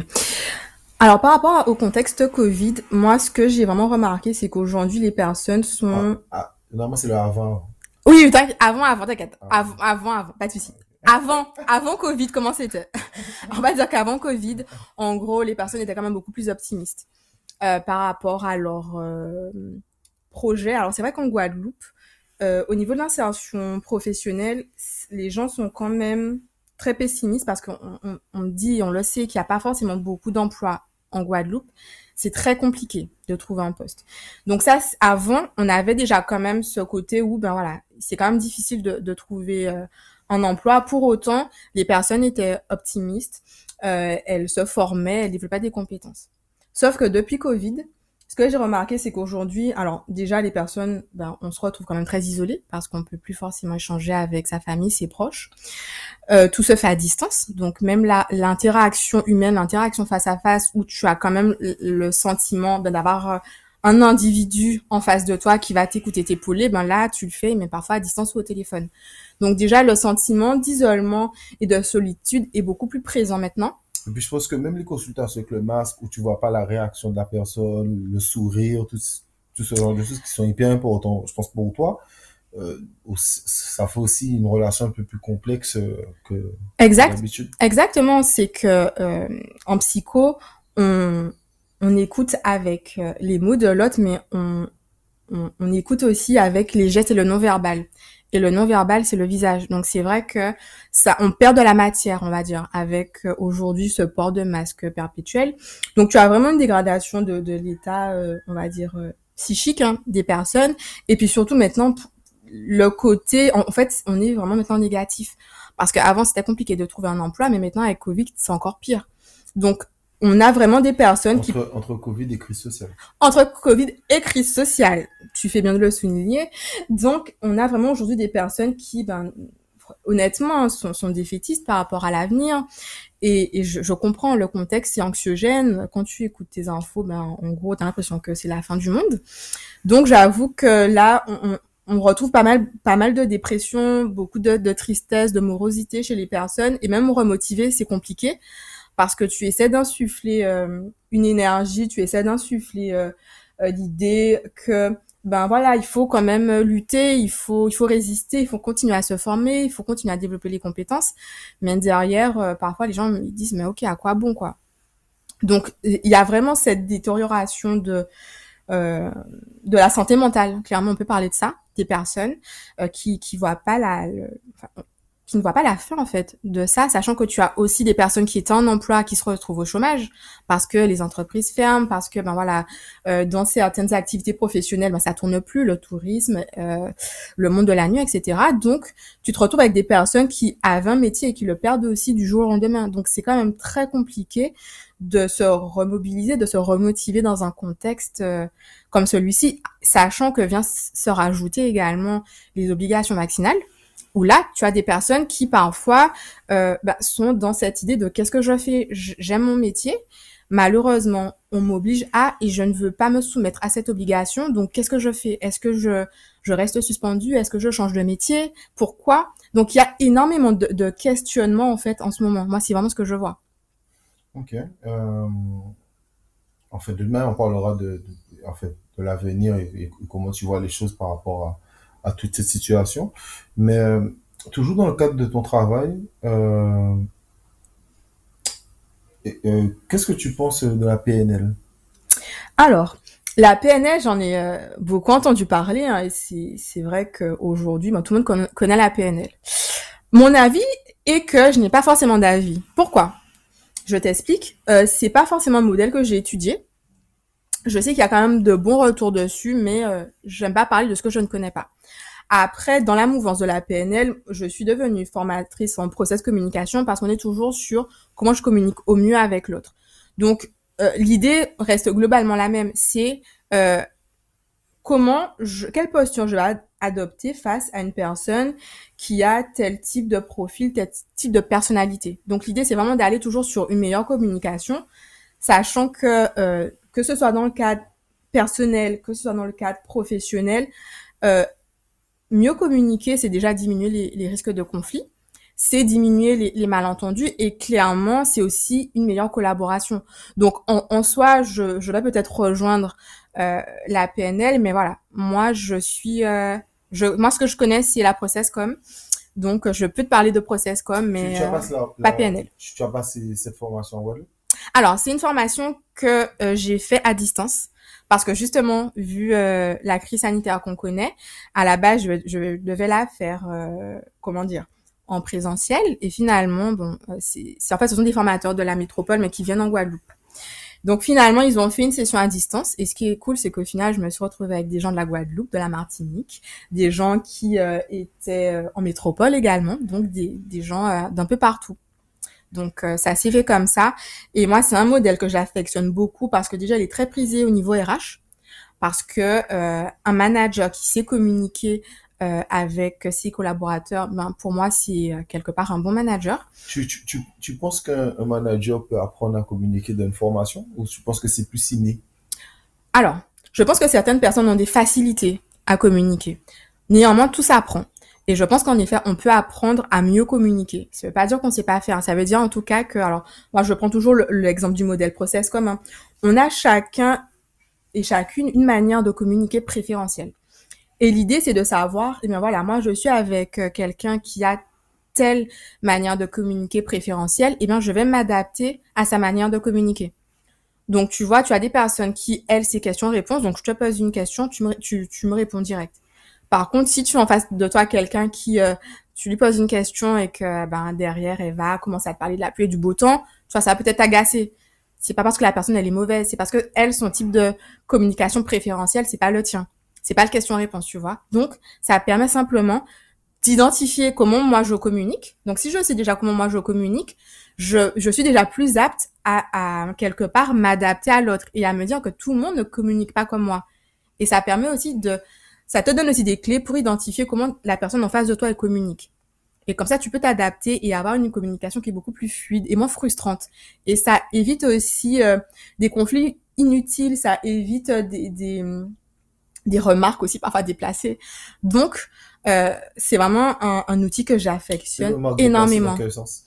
Alors par rapport au contexte Covid, moi ce que j'ai vraiment remarqué, c'est qu'aujourd'hui les personnes sont... Ah, ah, normalement c'est le avant. Oui, avant, avant, t'inquiète. Ah. Avant, avant, avant, pas de souci. Avant, avant Covid, comment c'était? On va dire qu'avant Covid, en gros, les personnes étaient quand même beaucoup plus optimistes euh, par rapport à leur euh, projet. Alors c'est vrai qu'en Guadeloupe, euh, au niveau de l'insertion professionnelle, les gens sont quand même très pessimistes parce qu'on on, on dit, on le sait, qu'il n'y a pas forcément beaucoup d'emplois en Guadeloupe. c'est très compliqué de trouver un poste. Donc ça, avant, on avait déjà quand même ce côté où, ben voilà, c'est quand même difficile de, de trouver euh, un emploi. Pour autant, les personnes étaient optimistes, euh, elles se formaient, elles développaient des compétences. Sauf que depuis Covid, ce que j'ai remarqué, c'est qu'aujourd'hui, alors déjà les personnes, ben, on se retrouve quand même très isolé parce qu'on peut plus forcément échanger avec sa famille, ses proches. Euh, tout se fait à distance, donc même l'interaction humaine, l'interaction face à face, où tu as quand même le sentiment ben, d'avoir euh, un individu en face de toi qui va t'écouter, t'épauler, ben là tu le fais, mais parfois à distance ou au téléphone. Donc déjà le sentiment d'isolement et de solitude est beaucoup plus présent maintenant. Et puis je pense que même les consultations avec le masque où tu vois pas la réaction de la personne, le sourire, tout, tout ce genre de choses qui sont hyper importants, je pense pour toi, euh, ça fait aussi une relation un peu plus complexe euh, que exact. d'habitude. Exactement, c'est que euh, en psycho, on, on écoute avec les mots de l'autre, mais on, on, on, écoute aussi avec les gestes et le non-verbal. Et le non-verbal, c'est le visage. Donc c'est vrai que ça, on perd de la matière, on va dire, avec euh, aujourd'hui ce port de masque perpétuel. Donc tu as vraiment une dégradation de, l'état, euh, on va dire, euh, psychique hein, des personnes. Et puis surtout maintenant, le côté, en, fait, on est vraiment maintenant négatif. Parce qu'avant, c'était compliqué de trouver un emploi, mais maintenant, avec Covid, c'est encore pire. Donc, on a vraiment des personnes qui... Entre Covid et crise sociale. Entre Covid et crise sociale. Tu fais bien de le souligner. Donc, on a vraiment aujourd'hui des personnes qui, ben, honnêtement, sont, sont défaitistes par rapport à l'avenir. Et, et je, je, comprends le contexte, c'est anxiogène. Quand tu écoutes tes infos, ben, en gros, t'as l'impression que c'est la fin du monde. Donc, j'avoue que là, on, on, retrouve pas mal, pas mal de dépression, beaucoup de, de tristesse, de morosité chez les personnes. Et même remotiver, c'est compliqué parce que tu essaies d'insuffler euh, une énergie, tu essaies d'insuffler euh, euh, l'idée que ben voilà, il faut quand même lutter, il faut il faut résister, il faut continuer à se former, il faut continuer à développer les compétences. Mais derrière, parfois les gens me disent mais ok, à quoi bon quoi? Donc il y a vraiment cette détérioration de euh, de la santé mentale. Clairement, on peut parler de ça, des personnes euh, qui qui voient pas la, qui ne voit pas la fin en fait de ça, sachant que tu as aussi des personnes qui étaient en emploi qui se retrouvent au chômage parce que les entreprises ferment, parce que ben voilà, euh, dans certaines activités professionnelles, ben ça tourne plus, le tourisme, euh, le monde de la nuit, etc. Donc tu te retrouves avec des personnes qui avaient un métier et qui le perdent aussi du jour au lendemain. Donc c'est quand même très compliqué de se remobiliser, de se remotiver dans un contexte euh, comme celui-ci, sachant que vient se rajouter également les obligations vaccinales où là, tu as des personnes qui parfois euh, bah, sont dans cette idée de qu'est-ce que je fais? J'aime mon métier. Malheureusement, on m'oblige à et je ne veux pas me soumettre à cette obligation. Donc, qu'est-ce que je fais? Est-ce que je, je reste suspendu Est-ce que je change de métier? Pourquoi? Donc, il y a énormément de, de, questionnements en fait en ce moment. Moi, c'est vraiment ce que je vois. Ok. Euh, en fait, demain, on parlera de, en fait, de l'avenir et, et, comment tu vois les choses par rapport à, à toute cette situation. Mais euh, toujours dans le cadre de ton travail, euh, euh, qu'est-ce que tu penses de la PNL Alors, la PNL, j'en ai beaucoup entendu parler, hein, et c'est vrai qu'aujourd'hui, tout le monde connaît la PNL. Mon avis est que je n'ai pas forcément d'avis. Pourquoi? Je t'explique. Euh, c'est pas forcément un modèle que j'ai étudié. Je sais qu'il y a quand même de bons retours dessus, mais euh, j'aime pas parler de ce que je ne connais pas. Après, dans la mouvance de la PNL, je suis devenue formatrice en process communication parce qu'on est toujours sur comment je communique au mieux avec l'autre. Donc, euh, l'idée reste globalement la même. C'est euh, comment, je, quelle posture je vais adopter face à une personne qui a tel type de profil, tel type de personnalité. Donc, l'idée, c'est vraiment d'aller toujours sur une meilleure communication, sachant que euh, que ce soit dans le cadre personnel, que ce soit dans le cadre professionnel, euh, mieux communiquer, c'est déjà diminuer les, risques de conflit, c'est diminuer les, malentendus et clairement, c'est aussi une meilleure collaboration. Donc, en, soi, je, je vais peut-être rejoindre euh, la PNL, mais voilà, moi, je suis, euh, je, moi, ce que je connais, c'est la process.com. Donc, je peux te parler de process.com, mais pas PNL. Tu as passé cette formation en alors, c'est une formation que euh, j'ai fait à distance parce que justement, vu euh, la crise sanitaire qu'on connaît, à la base, je, je devais la faire, euh, comment dire, en présentiel. Et finalement, bon, c'est en fait, ce sont des formateurs de la métropole, mais qui viennent en Guadeloupe. Donc finalement, ils ont fait une session à distance. Et ce qui est cool, c'est qu'au final, je me suis retrouvée avec des gens de la Guadeloupe, de la Martinique, des gens qui euh, étaient euh, en métropole également, donc des, des gens euh, d'un peu partout. Donc ça s'est fait comme ça. Et moi, c'est un modèle que j'affectionne beaucoup parce que déjà, il est très prisé au niveau RH. Parce que un manager qui sait communiquer euh, avec ses collaborateurs, ben, pour moi, c'est euh, quelque part un bon manager. Tu, tu, tu, tu penses qu'un manager peut apprendre à communiquer d'une formation ou tu penses que c'est plus inné Alors, je pense que certaines personnes ont des facilités à communiquer. Néanmoins, tout s'apprend. Et je pense qu'en effet, on peut apprendre à mieux communiquer. Ça veut pas dire qu'on sait pas faire. Ça veut dire en tout cas que, alors, moi, je prends toujours l'exemple du modèle process commun. On a chacun et chacune une manière de communiquer préférentielle. Et l'idée, c'est de savoir, eh bien voilà, moi je suis avec euh, quelqu'un qui a telle manière de communiquer préférentielle, eh bien je vais m'adapter à sa manière de communiquer. Donc tu vois, tu as des personnes qui, elles, ces questions-réponses, donc je te pose une question, tu me, tu, tu me réponds direct. Par contre, si tu en face de toi quelqu'un qui, euh, tu lui poses une question et que ben derrière elle va commencer à te parler de la pluie et du beau temps, tu vois, ça va peut-être t'agacer. C'est pas parce que la personne elle est mauvaise, c'est parce que elle, son type de communication préférentielle, c'est pas le tien. C'est pas le question-réponse, tu vois. Donc, ça permet simplement d'identifier comment moi je communique. Donc, si je sais déjà comment moi je communique, je, je suis déjà plus apte à, à quelque part m'adapter à l'autre et à me dire que tout le monde ne communique pas comme moi. Et ça permet aussi de, ça te donne aussi des clés pour identifier comment la personne en face de toi elle communique. Et comme ça, tu peux t'adapter et avoir une communication qui est beaucoup plus fluide et moins frustrante. Et ça évite aussi euh, des conflits inutiles, ça évite euh, des, des, des remarques aussi parfois déplacées. Donc, euh, c'est vraiment un, un, outil que j'affectionne énormément. Dans quel sens?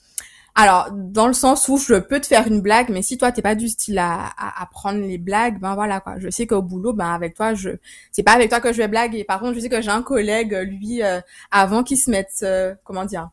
Alors, dans le sens où je peux te faire une blague, mais si toi t'es pas du style à, à, prendre les blagues, ben voilà quoi. Je sais qu'au boulot, ben avec toi, je c'est pas avec toi que je vais blaguer. Par contre, je sais que j'ai un collègue, lui, euh, avant qu'il se mette, euh, comment dire,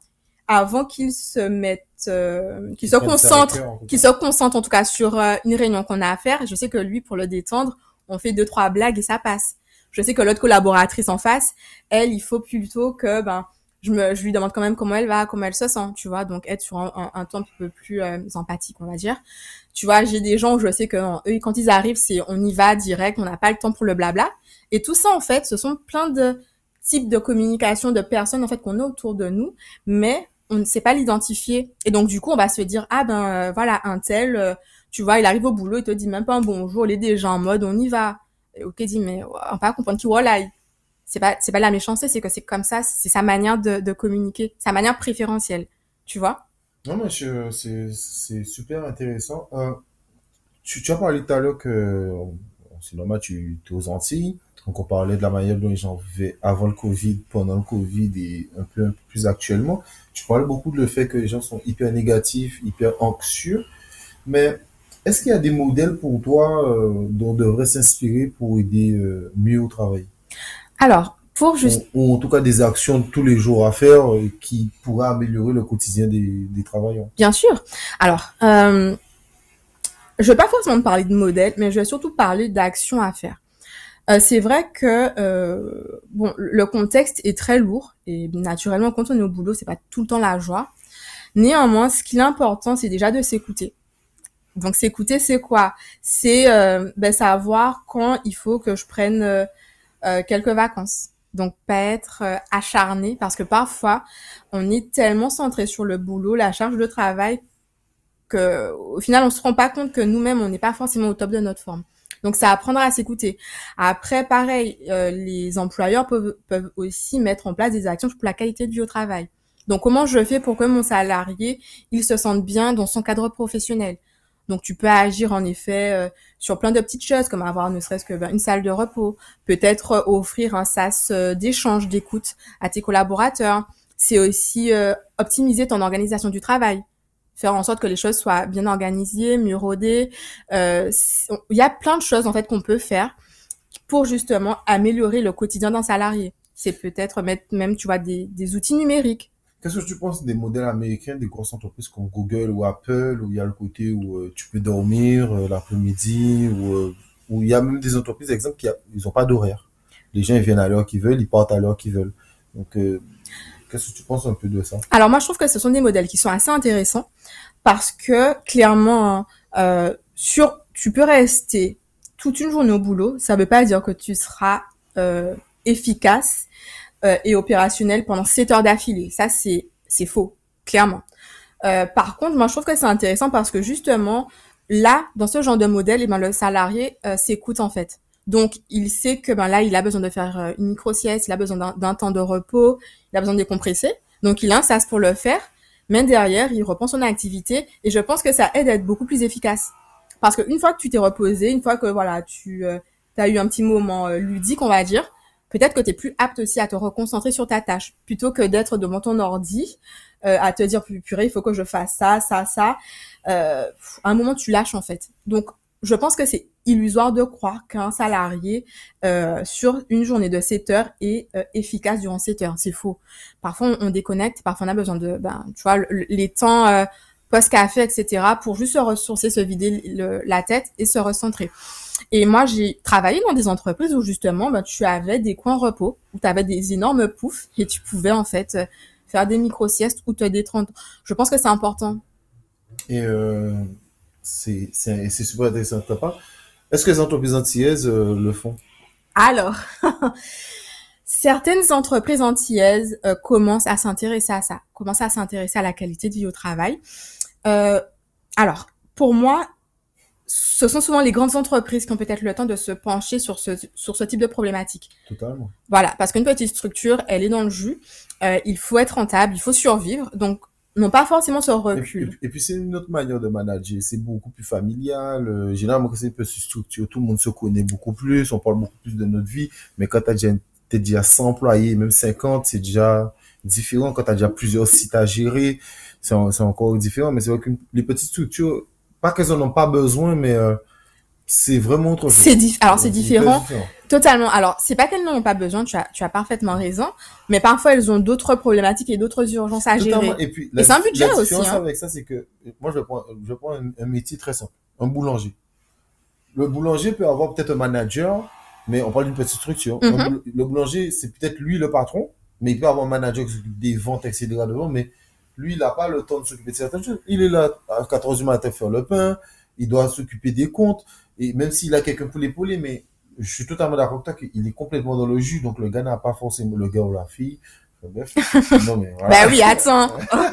avant qu'il se mette, euh, qu'il se concentre, qu'il se concentre en tout cas sur une réunion qu'on a à faire. Je sais que lui, pour le détendre, on fait deux trois blagues et ça passe. Je sais que l'autre collaboratrice en face, elle, il faut plutôt que ben je me je lui demande quand même comment elle va, comment elle se sent, tu vois. Donc être sur un, un, ton un peu plus euh, empathique, on va dire. Tu vois, j'ai des gens où je sais que eux quand ils arrivent, c'est on y va direct, on n'a pas le temps pour le blabla. Et tout ça en fait, ce sont plein de types de communication de personnes en fait qu'on a autour de nous, mais on ne sait pas l'identifier. Et donc du coup, on va se dire ah ben euh, voilà un tel, euh, tu vois, il arrive au boulot, il te dit même pas un bonjour, il est déjà en mode on y va ok dit mais on va comprendre qui voilà c'est pas c'est pas la méchanceté c'est que c'est comme ça c'est sa manière de, communiquer sa manière préférentielle. Tu vois? Non mais c'est super intéressant. Euh, tu, as parlé tout à l'heure que c'est normal tu es aux Antilles. Donc on parlait de la manière dont les gens vivaient avant le Covid pendant le Covid et un peu, un peu plus actuellement. Tu parles beaucoup de le fait que les gens sont hyper négatifs hyper anxieux. Mais est-ce qu'il y a des modèles pour toi euh, dont on devrait s'inspirer pour aider euh, mieux au travail? Alors, pour juste... Ou, en tout cas des actions tous les jours à faire euh, qui pourraient améliorer le quotidien des, des travailleurs. Bien sûr. Alors, euh, je vais pas forcément parler de modèles, mais je vais surtout parler d'actions à faire. Euh, c'est vrai que euh, bon, le contexte est très lourd et naturellement quand on est au boulot, c'est pas tout le temps la joie. Néanmoins, ce qui est important, c'est déjà de s'écouter. Donc s'écouter, c'est quoi? C'est euh, ben, savoir quand il faut que je prenne euh, euh, quelques vacances. Donc pas être acharné parce que parfois on est tellement centré sur le boulot, la charge de travail que au final on se rend pas compte que nous-mêmes on n'est pas forcément au top de notre forme. Donc ça apprendra à s'écouter. Après pareil, les employeurs peuvent, peuvent aussi mettre en place des actions pour la qualité du travail. Donc comment je fais pour que mon salarié il se sente bien dans son cadre professionnel? Donc tu peux agir en effet euh, sur plein de petites choses comme avoir ne serait-ce que une salle de repos, peut-être euh, offrir un sas euh, d'échange, d'écoute à tes collaborateurs. C'est aussi optimiser ton organisation du travail, faire en sorte que les choses soient bien organisées, mieux rodées. Il y a plein de choses en fait qu'on peut faire pour justement améliorer le quotidien d'un salarié. C'est peut-être mettre même tu vois des outils numériques Qu'est-ce que tu penses des modèles américains, des grosses entreprises comme Google ou Apple, où il y a le côté où euh, tu peux dormir euh, l'après-midi, ou euh, où il y a même des entreprises, exemple, qui n'ont pas d'horaire. Les gens viennent à l'heure qu'ils veulent, ils partent à l'heure qu'ils veulent. Donc, qu'est-ce que tu penses un peu de ça? Alors moi, je trouve que ce sont des modèles qui sont assez intéressants parce que clairement, sur tu peux rester toute une journée au boulot, ça veut pas dire que tu seras efficace euh, et opérationnel pendant 7 heures d'affilée. Ça, c'est c'est faux, clairement. Euh, par contre, moi, je trouve que c'est intéressant parce que justement, là, dans ce genre de modèle, eh ben, le salarié euh, s'écoute en fait. Donc, il sait que ben là, il a besoin de faire euh, une micro-sieste, il a besoin d'un temps de repos, il a besoin de décompresser. Donc, il a un sas pour le faire. Mais derrière, il reprend son activité et je pense que ça aide à être beaucoup plus efficace. Parce qu'une fois que tu t'es reposé, une fois que voilà, tu as eu un petit moment ludique, on va dire, peut-être que tu es plus apte aussi à te reconcentrer sur ta tâche plutôt que d'être devant ton ordi euh, à te dire purée il faut que je fasse ça ça ça. Euh, à un moment tu lâches en fait. Donc je pense que c'est illusoire de croire qu'un salarié euh, sur une journée de 7 heures est efficace durant 7 heures. C'est faux. Parfois on, déconnecte parfois on a besoin de ben tu vois les temps post-café etc pour juste se ressourcer se vider la tête et se recentrer et moi, j'ai travaillé dans des entreprises où justement, ben, tu avais des coins repos, où tu avais des énormes poufs et tu pouvais en fait euh, faire des micro-siestes ou te détendre. Je pense que c'est important. Et euh, c'est super intéressant de ta part. Est-ce que les entreprises antillaises euh, le font? Alors, certaines entreprises antillaises euh, commencent à s'intéresser à ça, commencent à s'intéresser à la qualité de vie au travail. alors, pour moi, ce sont souvent les grandes entreprises qui ont peut-être le temps de se pencher sur ce, sur ce type de problématique. Totalement. Voilà, parce qu'une petite structure, elle est dans le jus. Euh, il faut être rentable, il faut survivre. Donc, non pas forcément ce recul. Et, puis, c'est une autre manière de manager. C'est beaucoup plus familial. Euh, généralement, quand c'est une petite structure, tout le monde se connaît beaucoup plus. On parle beaucoup plus de notre vie. Mais quand tu as déjà, t'es déjà 100 employés, même 50, c'est déjà différent. Quand tu as déjà plusieurs sites à gérer, c'est encore différent. Mais c'est vrai que les petites structures, pas qu'elles en ont pas besoin, mais euh, c'est vraiment autre chose. Alors c'est différent. Totalement. Alors, c'est pas qu'elles n'en ont pas besoin, tu as, tu as parfaitement raison, mais parfois elles ont d'autres problématiques et d'autres urgences à gérer. Et puis, c'est un budget aussi. La différence hein. avec ça, c'est que, moi, je prends, je prends un, métier très simple. Un boulanger. Le boulanger peut avoir peut-être un manager, mais on parle d'une petite structure. Mm-hmm. Le boulanger, c'est peut-être lui le patron, mais il peut avoir un manager qui s'occupe des ventes, etc. devant, mais lui, il n'a pas le temps de s'occuper de certaines choses. Il est là à 4 h du matin faire le pain, il doit s'occuper des comptes, et même s'il a quelqu'un pour l'épauler, mais je suis totalement d'accord avec toi qu'il est complètement dans le jus, donc le gars n'a pas forcément le gars ou la fille. Non, mais voilà. bah oui, attends.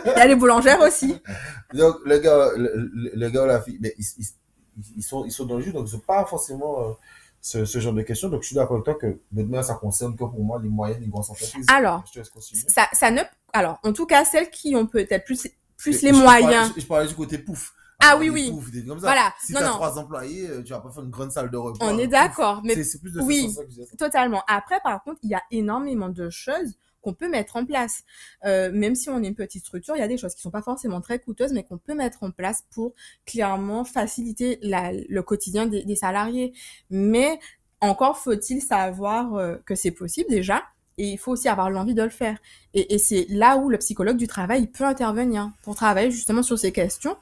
Il y a les boulangères aussi. Donc, le gars, le, gars ou la fille, mais ils, ils, sont, ils sont dans le jus, donc c'est pas forcément, euh, ce, ce, genre de questions. Donc, je suis d'accord avec toi que maintenant, ça concerne que pour moi les moyennes et les grosses entreprises. Alors, ça, ça ne, alors, en tout cas, celles qui ont peut-être plus, plus les moyens. je, parlais du côté pouf. Ah oui, oui. comme ça. Voilà. Si tu as trois employés, euh, tu vas pas faire une grande salle de repas. On est d'accord. Mais c'est plus de oui, totalement. Après, par contre, il y a énormément de choses qu'on peut mettre en place. Euh, même si on est une petite structure, il y a des choses qui sont pas forcément très coûteuses, mais qu'on peut mettre en place pour clairement faciliter le quotidien des, salariés. Mais encore faut-il savoir euh, que c'est possible déjà, et il faut aussi avoir l'envie de le faire. Et c'est là où le psychologue du travail peut intervenir pour travailler justement sur ces questions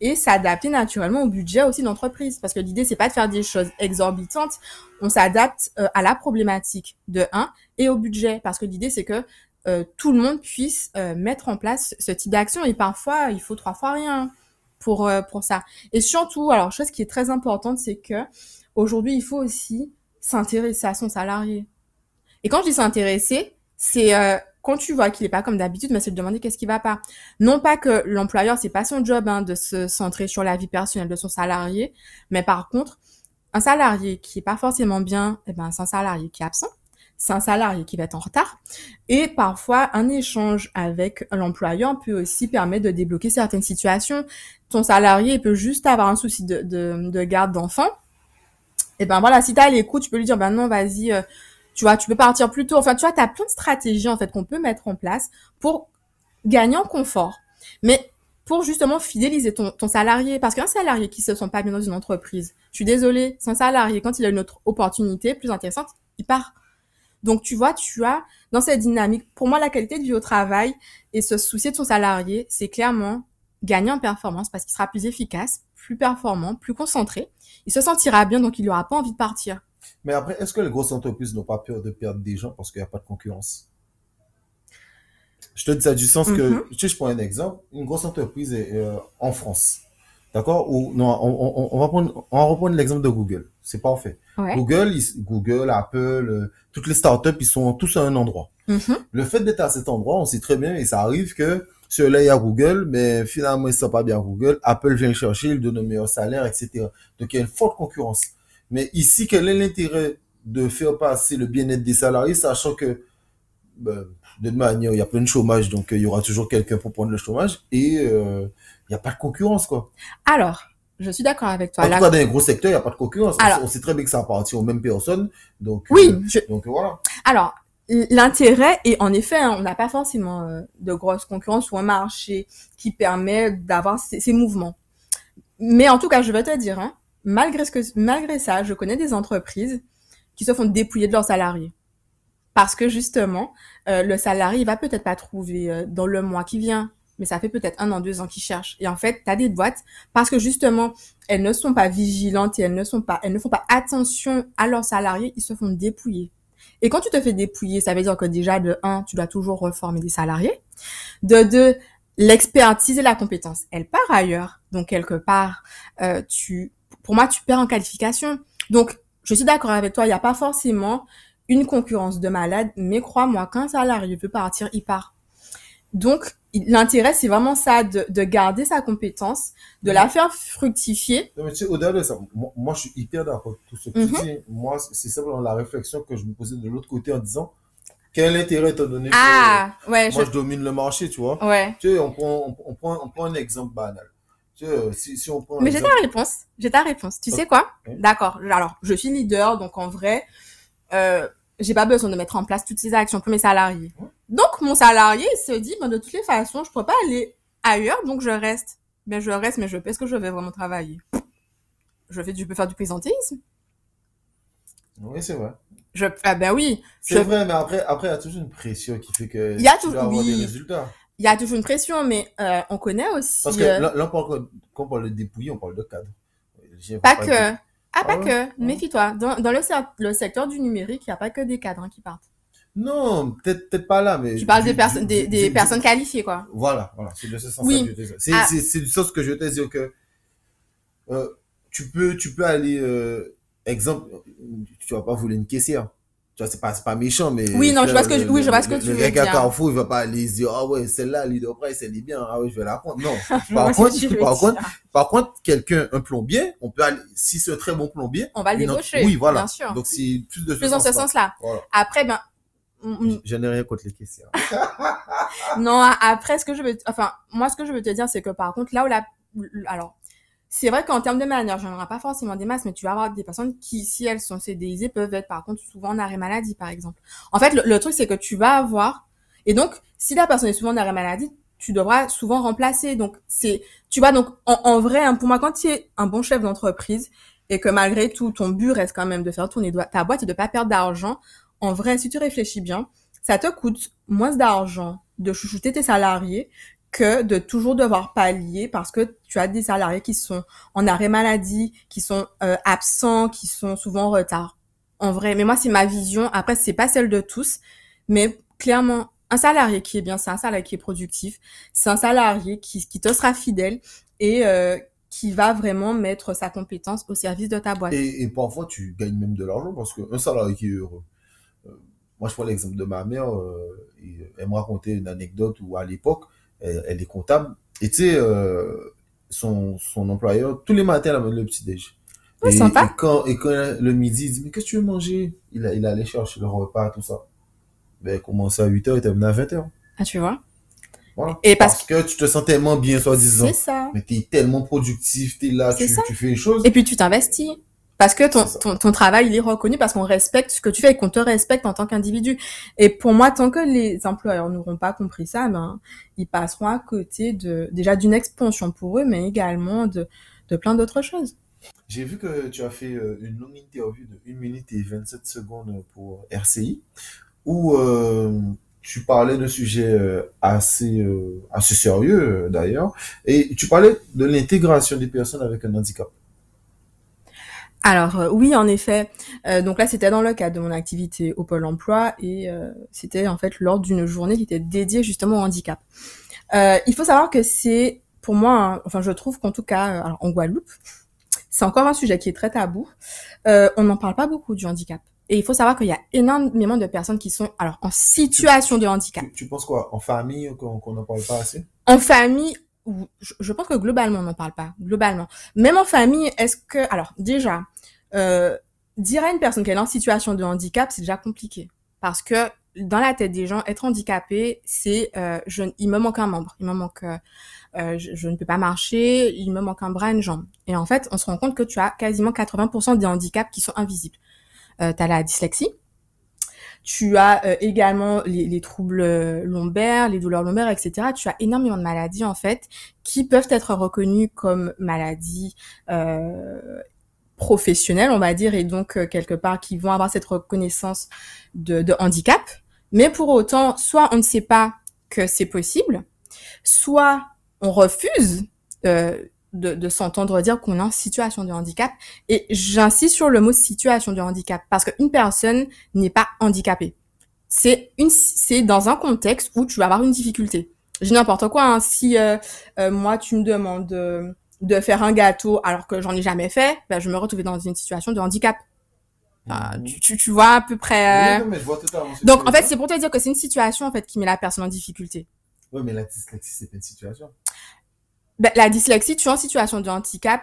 et s'adapter naturellement au budget aussi d'entreprise. Parce que l'idée, c'est pas de faire des choses exorbitantes. On s'adapte euh, à la problématique de un et au budget. Parce que l'idée, c'est que euh, tout le monde puisse euh, mettre en place ce type d'action. Et parfois, il faut trois fois rien pour, pour ça. Et surtout, alors, chose qui est très importante, c'est que aujourd'hui, il faut aussi s'intéresser à son salarié. Et quand je dis s'intéresser, c'est quand tu vois qu'il est pas comme d'habitude, mais c'est de demander qu'est-ce qui va pas. Non pas que l'employeur, c'est pas son job hein, de se centrer sur la vie personnelle de son salarié, mais par contre, un salarié qui est pas forcément bien, eh ben, c'est un salarié qui est absent, c'est un salarié qui va être en retard, et parfois un échange avec l'employeur peut aussi permettre de débloquer certaines situations. Ton salarié peut juste avoir un souci de, de, de garde d'enfant, et ben voilà, si t'as l'écoute, tu peux lui dire ben non, vas-y. Euh, tu vois, tu peux partir plus tôt. Enfin, tu vois, tu as plein de stratégies en fait qu'on peut mettre en place pour gagner en confort. Mais pour justement fidéliser ton, salarié. Parce qu'un salarié qui se sent pas bien dans une entreprise, je suis désolée, c'est un salarié, quand il a une autre opportunité plus intéressante, il part. Donc, tu vois, tu as dans cette dynamique, pour moi, la qualité de vie au travail et se soucier de son salarié, c'est clairement gagner en performance parce qu'il sera plus efficace, plus performant, plus concentré. Il se sentira bien, donc il n'aura pas envie de partir. Mais après, est-ce que les grosses entreprises n'ont pas peur de perdre des gens parce qu'il n'y a pas de concurrence? Je te dis ça du sens que, mm-hmm. tu sais, je prends un exemple. Une grosse entreprise est, euh, en France. D'accord? Ou non, on, on, va prendre, on va reprendre l'exemple de Google. C'est parfait. Ouais. Google, Google, Apple, euh, toutes les startups, ils sont tous à un endroit. Mhm. Le fait d'être à cet endroit, on sait très bien, et ça arrive que ceux-là, il y a Google, mais finalement, ils ne sont pas bien Google. Apple vient chercher, il donne un meilleur salaire, etc. Donc, il y a une forte concurrence. Mais ici, quel est l'intérêt de faire passer le bien-être des salariés, sachant que, ben, de manière, il y a plein de chômage, donc il y aura toujours quelqu'un pour prendre le chômage, et euh, il n'y a pas de concurrence, quoi. Alors, je suis d'accord avec toi. En tout cas, dans les gros secteurs, il n'y a pas de concurrence. Alors, on sait très bien que ça appartient aux mêmes personnes. Donc, oui, euh, je... donc voilà. Alors, l'intérêt, et en effet, hein, on n'a pas forcément euh, de grosse concurrence ou un marché qui permet d'avoir ces, ces, mouvements. Mais en tout cas, je vais te dire, hein, malgré, ce que, malgré ça, je connais des entreprises qui se font dépouiller de leurs salariés. Parce que justement, euh, le salarié, il va peut-être pas trouver euh, dans le mois qui vient, mais ça fait peut-être un an, deux ans qu'ils cherchent. Et en fait, tu as des boîtes, parce que justement, elles ne sont pas vigilantes et elles ne sont pas, elles ne font pas attention à leurs salariés, ils se font dépouiller. Et quand tu te fais dépouiller, ça veut dire que déjà, de un, tu dois toujours reformer des salariés. De deux, l'expertise et la compétence, elle part ailleurs. Donc, quelque part, euh, tu, pour moi, tu perds en qualification. Donc, je suis d'accord avec toi, il n'y a pas forcément une concurrence de malade, mais crois-moi, quand un salarié veut partir, il part. Donc, l'intérêt, c'est vraiment ça, de, de, garder sa compétence, de la faire fructifier. Non, mais tu sais, au-delà de ça, moi, moi, je suis hyper d'accord avec tout ce que Mhm. tu dis. Moi, c'est simplement la réflexion que je me posais de l'autre côté en disant, quel intérêt étant donné Ah, ouais, que moi, je... je domine le marché, tu vois. Ouais. Tu sais, on prend, on, on prend, on prend un exemple banal. Tu sais, si, si on prend un Mais j'ai ta réponse. J'ai ta réponse. Tu sais quoi. D'accord. Alors, je suis leader, donc en vrai, euh, j'ai pas besoin de mettre en place toutes ces actions pour mes salariés. Donc, mon salarié il se dit, ben, de toutes les façons, je peux pas aller ailleurs, donc je reste. Ben, je reste, mais je. Est-ce que je vais vraiment travailler Je fais, je peux faire du présentéisme. Oui, c'est vrai. Je, ah ben oui. C'est Je- vrai, mais après, après, il y a toujours une pression qui fait que Il y a toujours- oui. des résultats. Il y a toujours une pression, mais euh, on connaît aussi. Parce que euh, là, là, on parle, quand on parle de dépouiller, on parle de cadre. Pas que. Ah, pas Ah ouais que. Méfie-toi. Dans, dans le, secteur du numérique, il n'y a pas que des cadres hein, qui partent. Non, peut-être pas là, mais. Tu parles du- des, personnes, du- des, du- des du- personnes qualifiées, quoi. Voilà, voilà, c'est de ce sens-là Oui. que je te dis. C'est Ah. du sens que je te dire que euh, tu peux tu peux aller euh, exemple tu vas pas voler une caissière. Tu vois c'est pas c'est pas méchant mais Oui, non, je vois ce que le- oui, je vois ce que le- tu le veux gars dire. Carrefour, il va pas aller se dire ah ouais, celle-là leader price elle est bien. Ah ouais, je vais la prendre. Non. Par contre, par contre, par contre quelqu'un un plombier, on peut aller si c'est un très bon plombier, On va le débaucher. Oui, voilà. Bien sûr. Donc c'est plus de Plus dans ce sens-là. sens-là. Voilà. Après, ben, Je n'ai rien contre les caissières. non, après, ce que je veux, enfin, moi, ce que je veux te dire, c'est que par contre, là où la, alors, c'est vrai qu'en termes de manière, j'en aurai pas forcément des masses, mais tu vas avoir des personnes qui, si elles sont CDIsées, peuvent être par contre souvent en arrêt maladie, par exemple. En fait, le, truc, c'est que tu vas avoir, et donc, si la personne est souvent en arrêt maladie, tu devras souvent remplacer. Donc, c'est, tu vois, donc, en, vrai, hein, pour moi, quand tu es un bon chef d'entreprise, et que malgré tout, ton but reste quand même de faire tourner ta boîte et de pas perdre d'argent, en vrai, si tu réfléchis bien, ça te coûte moins d'argent de chouchouter tes salariés que de toujours devoir pallier parce que tu as des salariés qui sont en arrêt maladie, qui sont euh, absents, qui sont souvent en retard. En vrai, mais moi c'est ma vision. Après c'est pas celle de tous, mais clairement un salarié qui est bien, c'est un salarié qui est productif, c'est un salarié qui, qui te sera fidèle et euh, qui va vraiment mettre sa compétence au service de ta boîte. Et, et parfois, tu gagnes même de l'argent parce qu'un salarié qui est heureux. euh, moi, je prends l'exemple de ma mère. euh, elle me racontait une anecdote où, à l'époque, elle, elle est comptable. Et tu sais, euh, son, son employeur, tous les matins, elle amène le petit-déj. Ouais, et, sympa. et quand, et quand le midi, il dit, mais qu'est-ce que tu veux manger? Il, a- il allait chercher le repas, tout ça. Ben, elle commençait à 8h et terminait à 20h. Ah, tu vois Voilà. Et parce parce que tu te sens tellement bien, soi-disant. C'est ça. Mais t'es tellement productif, t'es là, C'est tu, tu fais les choses. Et puis tu t'investis. Parce que ton, ton, ton travail, il est reconnu parce qu'on respecte ce que tu fais et qu'on te respecte en tant qu'individu. Et pour moi, tant que les employeurs n'auront pas compris ça, ben, ils passeront à côté de, déjà d'une expansion pour eux, mais également de, de plein d'autres choses. J'ai vu que tu as fait euh, une longue interview de 1 minute et 27 secondes pour RCI, où euh, tu parlais de sujets euh, assez, euh, assez sérieux d'ailleurs, et tu parlais de l'intégration des personnes avec un handicap. Alors euh, oui, en effet. Euh, donc là, c'était dans le cadre de mon activité au Pôle Emploi et euh, c'était en fait lors d'une journée qui était dédiée justement au handicap. Euh, il faut savoir que c'est pour moi, enfin, je trouve qu'en tout cas, euh, alors en Guadeloupe, c'est encore un sujet qui est très tabou. Euh, on n'en parle pas beaucoup du handicap. Et il faut savoir qu'il y a énormément de personnes qui sont alors en situation de handicap. Tu, tu penses quoi? En famille, qu'on qu'on n'en parle pas assez? En famille, je pense que globalement, on n'en parle pas. Globalement. Même en famille, est-ce que... Alors, déjà, euh, dire à une personne qu'elle est en situation de handicap, c'est déjà compliqué. Parce que dans la tête des gens, être handicapé, c'est... Euh, je, il me manque un membre. Il me manque... euh, euh, je, je ne peux pas marcher, il me manque un bras, une jambe. Et en fait, on se rend compte que tu as quasiment 80% des handicaps qui sont invisibles. Euh, tu as la dyslexie, tu as euh, également les, les troubles euh, lombaires, les douleurs lombaires, etc. Tu as énormément de maladies en fait qui peuvent être reconnues comme maladies euh, professionnelles, on va dire, et donc euh, quelque part qui vont avoir cette reconnaissance de, de handicap. Mais pour autant, soit on ne sait pas que c'est possible, soit on refuse euh, de, de s'entendre dire qu'on est en situation de handicap. Et j'insiste sur le mot situation de handicap parce qu'une personne n'est pas handicapée. C'est une, c'est dans un contexte où tu vas avoir une difficulté. J'ai n'importe quoi. Hein. Si euh, euh, moi tu me demandes de, de faire un gâteau alors que j'en ai jamais fait, ben, je me retrouve dans une situation de handicap. Mhm. tu, tu, tu vois à peu près. Oui, non, mais je vois Donc en fait c'est pour te dire que c'est une situation en fait qui met la personne en difficulté. Oui, mais la dyslexie, c'est pas une situation. Ben, la dyslexie, tu es en situation de handicap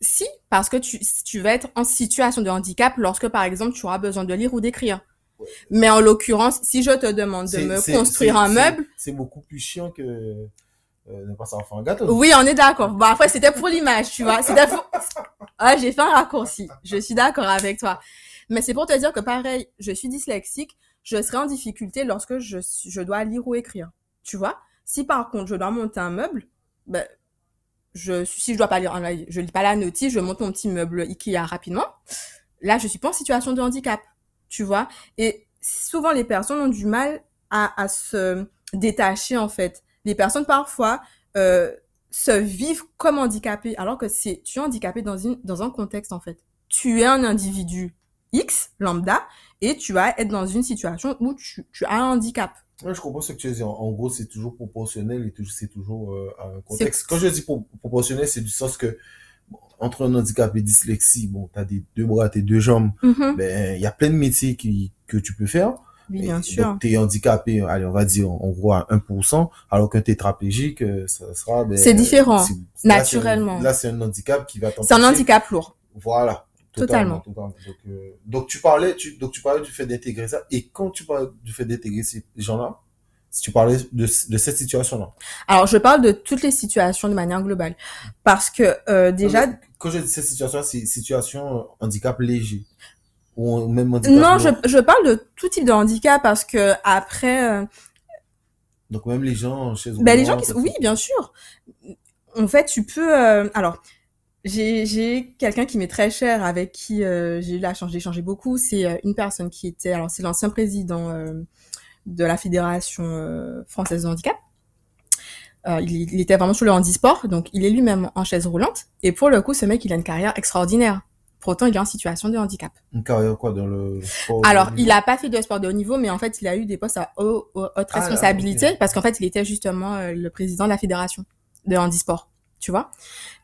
Si, parce que tu, tu vas être en situation de handicap lorsque, par exemple, tu auras besoin de lire ou d'écrire. Ouais. Mais en l'occurrence, si je te demande de me construire un meuble, C'est beaucoup plus chiant que euh, ne pas savoir faire un gâteau. oui, on est d'accord. Bon, après, c'était pour l'image, tu vois. C'était pour... Ah, j'ai fait un raccourci. Je suis d'accord avec toi. Mais c'est pour te dire que, pareil, je suis dyslexique, je serai en difficulté lorsque je, je dois lire ou écrire. Tu vois? Si, par contre, je dois monter un meuble, ben, je, si je dois pas lire, je lis pas la notice, je monte mon petit meuble Ikea rapidement. Là, je suis pas en situation de handicap. Tu vois Et souvent, les personnes ont du mal à, à se détacher, en fait. Les personnes, parfois, euh, se vivent comme handicapées, alors que c'est, tu es handicapé dans une, dans un contexte, en fait. Tu es un individu X, lambda, et tu vas être dans une situation où tu, tu as un handicap. Ouais, je comprends ce que tu veux dire. En gros, c'est toujours proportionnel et c'est toujours euh, un contexte. Quand je dis pro- proportionnel, c'est du sens que bon, entre un handicap et dyslexie, bon, t'as des deux bras, tes deux jambes, Mhm. ben il y a plein de métiers qui que tu peux faire. Oui, Et bien sûr. Donc t'es handicapé, allez, on va dire en gros à 1%, alors qu'un tétraplégique, euh, ça sera. ben, C'est différent, naturellement. Là, c'est un handicap qui va C'est un t'empêcher- handicap lourd. Voilà. Totalement. totalement. Donc, euh, donc tu parlais, tu, donc tu parlais du fait d'intégrer ça. Et quand tu parles du fait d'intégrer ces gens-là, si tu parlais de, de cette situation-là. Alors, je parle de toutes les situations de manière globale. Parce que, euh, déjà, Non, Quand je dis cette situation, c'est situation euh, handicap léger. Ou même handicap. non, je, je parle de tout type de handicap parce que après, euh, Donc même les gens en chaise ben, les gens qui sont, oui, bien sûr. En fait, tu peux, euh, alors, j'ai, j'ai quelqu'un qui m'est très cher, avec qui euh, j'ai eu la chance d'échanger beaucoup. C'est euh, une personne qui était, alors c'est l'ancien président euh, de la Fédération euh, française de handicap. Euh, il, il était vraiment sur le handisport, donc il est lui-même en chaise roulante. Et pour le coup, ce mec, il a une carrière extraordinaire. Pourtant, il est en situation de handicap. Une carrière quoi dans le sport Alors, il niveau a pas fait de sport de haut niveau, mais en fait, il a eu des postes à haut- haute Ah, responsabilité parce qu'en fait, il était justement euh, le président de la fédération de handisport, tu vois.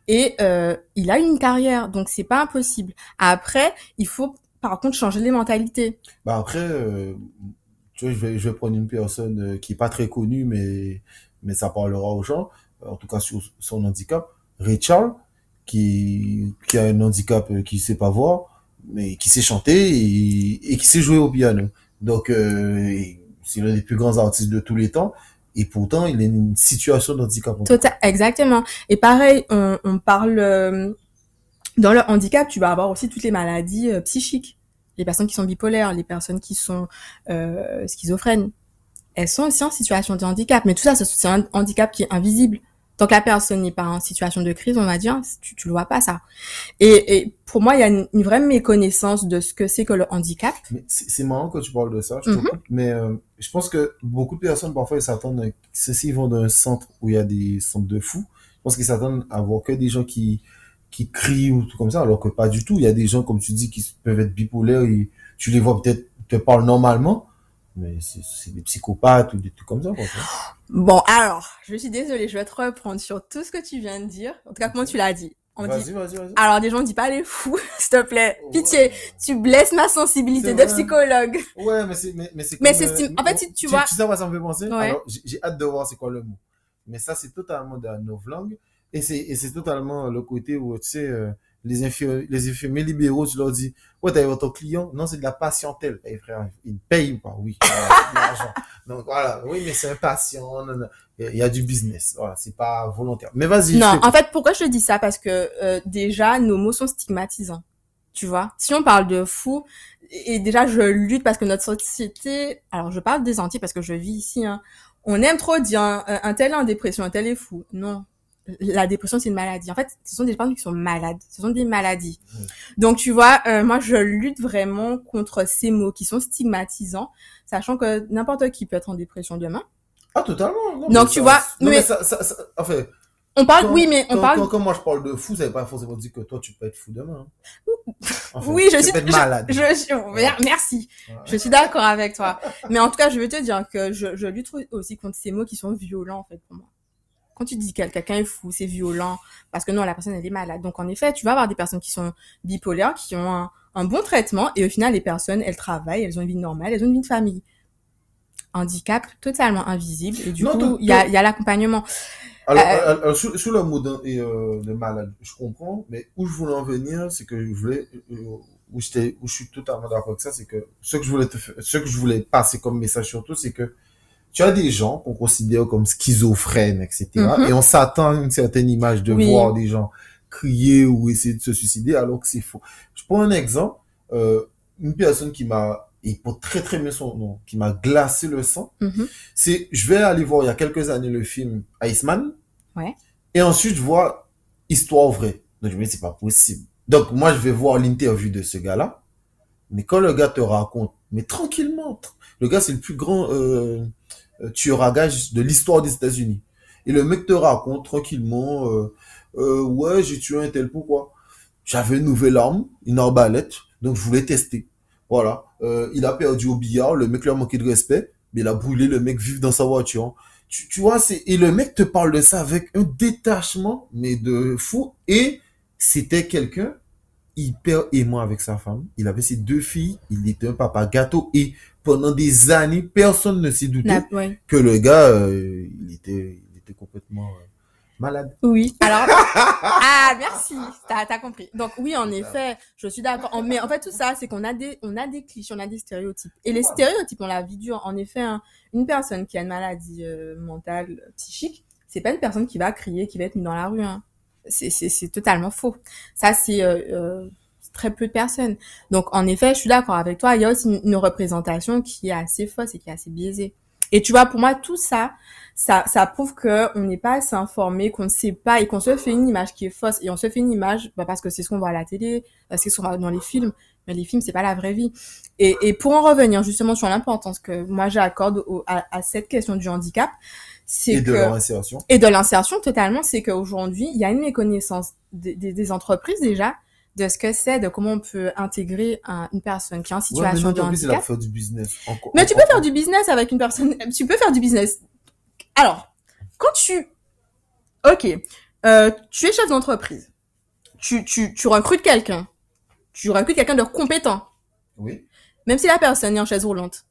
Et euh, il a une carrière, donc c'est pas impossible. Après, il faut par contre changer les mentalités. Bah après, euh, tu vois, je vais, je vais prendre une personne euh, qui est pas très connue, mais, mais ça parlera aux gens, en tout cas sur son handicap. Ray Charles, qui, qui a un handicap euh, qui sait pas voir, mais qui sait chanter et, et qui sait jouer au piano. Donc, euh, c'est l'un des plus grands artistes de tous les temps. Et pourtant, il est une situation de handicap. Total, exactement. Et pareil, on, parle euh, dans le handicap, tu vas avoir aussi toutes les maladies euh, psychiques. Les personnes qui sont bipolaires, les personnes qui sont euh, schizophrènes, elles sont aussi en situation de handicap. Mais tout ça, c'est un handicap qui est invisible. Tant que la personne n'est pas en situation de crise, on va dire, tu, tu le vois pas ça. Et, et pour moi, il y a une, une vraie méconnaissance de ce que c'est que le handicap. C'est marrant que tu parles de ça, je te Mhm. coupe, mais euh, je pense que beaucoup de personnes, parfois, ils s'attendent, ceux-ci vont dans un centre où il y a des centres de fous, je pense qu'ils s'attendent à voir que des gens qui, qui crient ou tout comme ça, alors que pas du tout. Il y a des gens, comme tu dis, qui peuvent être bipolaires et tu les vois peut-être te parlent normalement, mais c'est des psychopathes ou des trucs comme ça. Quoi, tu. Bon, alors, je suis désolée, je vais te reprendre sur tout ce que tu viens de dire. En tout cas, comment tu l'as dit On dit Vas-y, vas-y, vas-y. Alors, des gens, on dit pas les fous, s'il te plaît. Pitié, tu blesses ma sensibilité de psychologue. Ouais, mais c'est mais, mais c'est Mais euh, en fait, si tu vois- tu sais quoi ça me fait penser? Ouais. Alors, j'ai hâte de voir c'est quoi le mot. Mais ça, c'est totalement de la novlangue. Et c'est et c'est totalement le côté où, tu sais, euh, les, infirmiers, les infirmiers libéraux, tu leur dis, ouais, t'as votre client. Non, c'est de la patientèle. Eh, frère, il paye ou pas? Oui. L'argent. Donc, voilà. Oui, mais c'est un patient. non, non. Il y a du business. Voilà. C'est pas volontaire. Mais vas-y. Non, en fait, pourquoi je te dis ça? Parce que euh, déjà, nos mots sont stigmatisants. Tu vois? Si on parle de fou, et déjà, je lutte parce que notre société... Alors, je parle des Antilles parce que je vis ici. Hein, on aime trop dire un, un tel est en dépression, un tel est fou. Non. La dépression, c'est une maladie. En fait, ce sont des personnes qui sont malades. Ce sont des maladies. Mm. Donc, tu vois, euh, moi, je lutte vraiment contre ces mots qui sont stigmatisants, sachant que n'importe qui peut être en dépression demain. Ah, totalement. Non, Donc, tu ça- vois, non, mais- mais ça, ça, ça, enfin, On parle, Quand- oui, mais on quand, parle... quand, quand moi je parle de fou, ça veut pas forcément dire que toi tu peux être fou demain. hein. Enfin, Oui, je tu suis, peux être je- malade. Je, suis- mer- merci. Je suis d'accord avec toi. Mais en tout cas, je veux te dire que je, je lutte aussi contre ces mots qui sont violents, en fait, pour moi. Quand tu dis que quelqu'un est fou, c'est violent, parce que non, la personne, elle est malade. Donc, en effet, tu vas avoir des personnes qui sont bipolaires, qui ont un, un bon traitement, et au final, les personnes, elles travaillent, elles ont une vie normale, elles ont une vie de famille. Handicap totalement invisible, et du Non, coup, il y a, il y a l'accompagnement. Alors, Euh, alors, alors, sur, sur le mot euh, de malade, je comprends, mais où je voulais en venir, c'est que je voulais, euh, où, où je suis totalement d'accord avec ça, c'est que ce que je voulais te ce que je voulais passer comme message surtout, c'est que tu as des gens qu'on considère comme schizophrènes, etc. Mhm. Et on s'attend à une certaine image de Oui. voir des gens crier ou essayer de se suicider alors que c'est faux. Je prends un exemple, euh, une personne qui m'a, et pour très très bien son nom, qui m'a glacé le sang, Mhm. c'est, je vais aller voir il y a quelques années le film Iceman. Ouais. Et ensuite, je vois Histoire vraie. Donc, je me dis, c'est pas possible. Donc, moi, je vais voir l'interview de ce gars-là. Mais quand le gars te raconte, mais tranquillement, tr- le gars, c'est le plus grand euh, tueur à de l'histoire des États-Unis. Et le mec te raconte tranquillement, euh, euh, ouais, j'ai tué un tel, pourquoi? J'avais une nouvelle arme, une arbalète, donc je voulais tester. Voilà. Euh, il a perdu au billard, le mec lui a manqué de respect, mais il a brûlé le mec vif dans sa voiture. Tu, tu vois, c'est, et le mec te parle de ça avec un détachement, mais de fou. Et c'était quelqu'un hyper aimant avec sa femme. Il avait ses deux filles. Il était un papa gâteau. Et pendant des années, personne ne s'est douté ouais. que le gars, euh, il était, il était complètement euh, malade. Oui. Alors, ah, merci. T'as, compris. Donc, oui, en effet, je suis d'accord. Mais en fait, tout ça, c'est qu'on a des, on a des clichés, on a des stéréotypes. Et les stéréotypes, on la vie dure. En effet, hein, une personne qui a une maladie euh, mentale, psychique, c'est pas une personne qui va crier, qui va être mise dans la rue. Hein. C'est, totalement faux. Ça, c'est euh, euh, très peu de personnes. Donc, en effet, je suis d'accord avec toi. Il y a aussi une, représentation qui est assez fausse et qui est assez biaisée. Et tu vois, pour moi, tout ça, ça, ça prouve que on n'est pas assez informé, qu'on ne sait pas et qu'on se fait une image qui est fausse. Et on se fait une image bah, parce que c'est ce qu'on voit à la télé, parce que c'est ce qu'on voit dans les films. Mais les films, c'est pas la vraie vie. Et, et pour en revenir justement sur l'importance que moi j'accorde à, à cette question du handicap, Et de que leur insertion. et de l'insertion totalement, c'est qu'aujourd'hui, il y a une méconnaissance des, des, des entreprises déjà de ce que c'est, de comment on peut intégrer un- une personne qui est en Ouais, mais situation non, de plus, handicap. fait du business. Mais tu peux faire du business avec une personne. Tu peux faire du business. Alors, quand tu, ok, euh, tu es chef d'entreprise, tu, tu, tu recrutes quelqu'un, tu recrutes quelqu'un de compétent, Oui. même si la personne est en chaise roulante.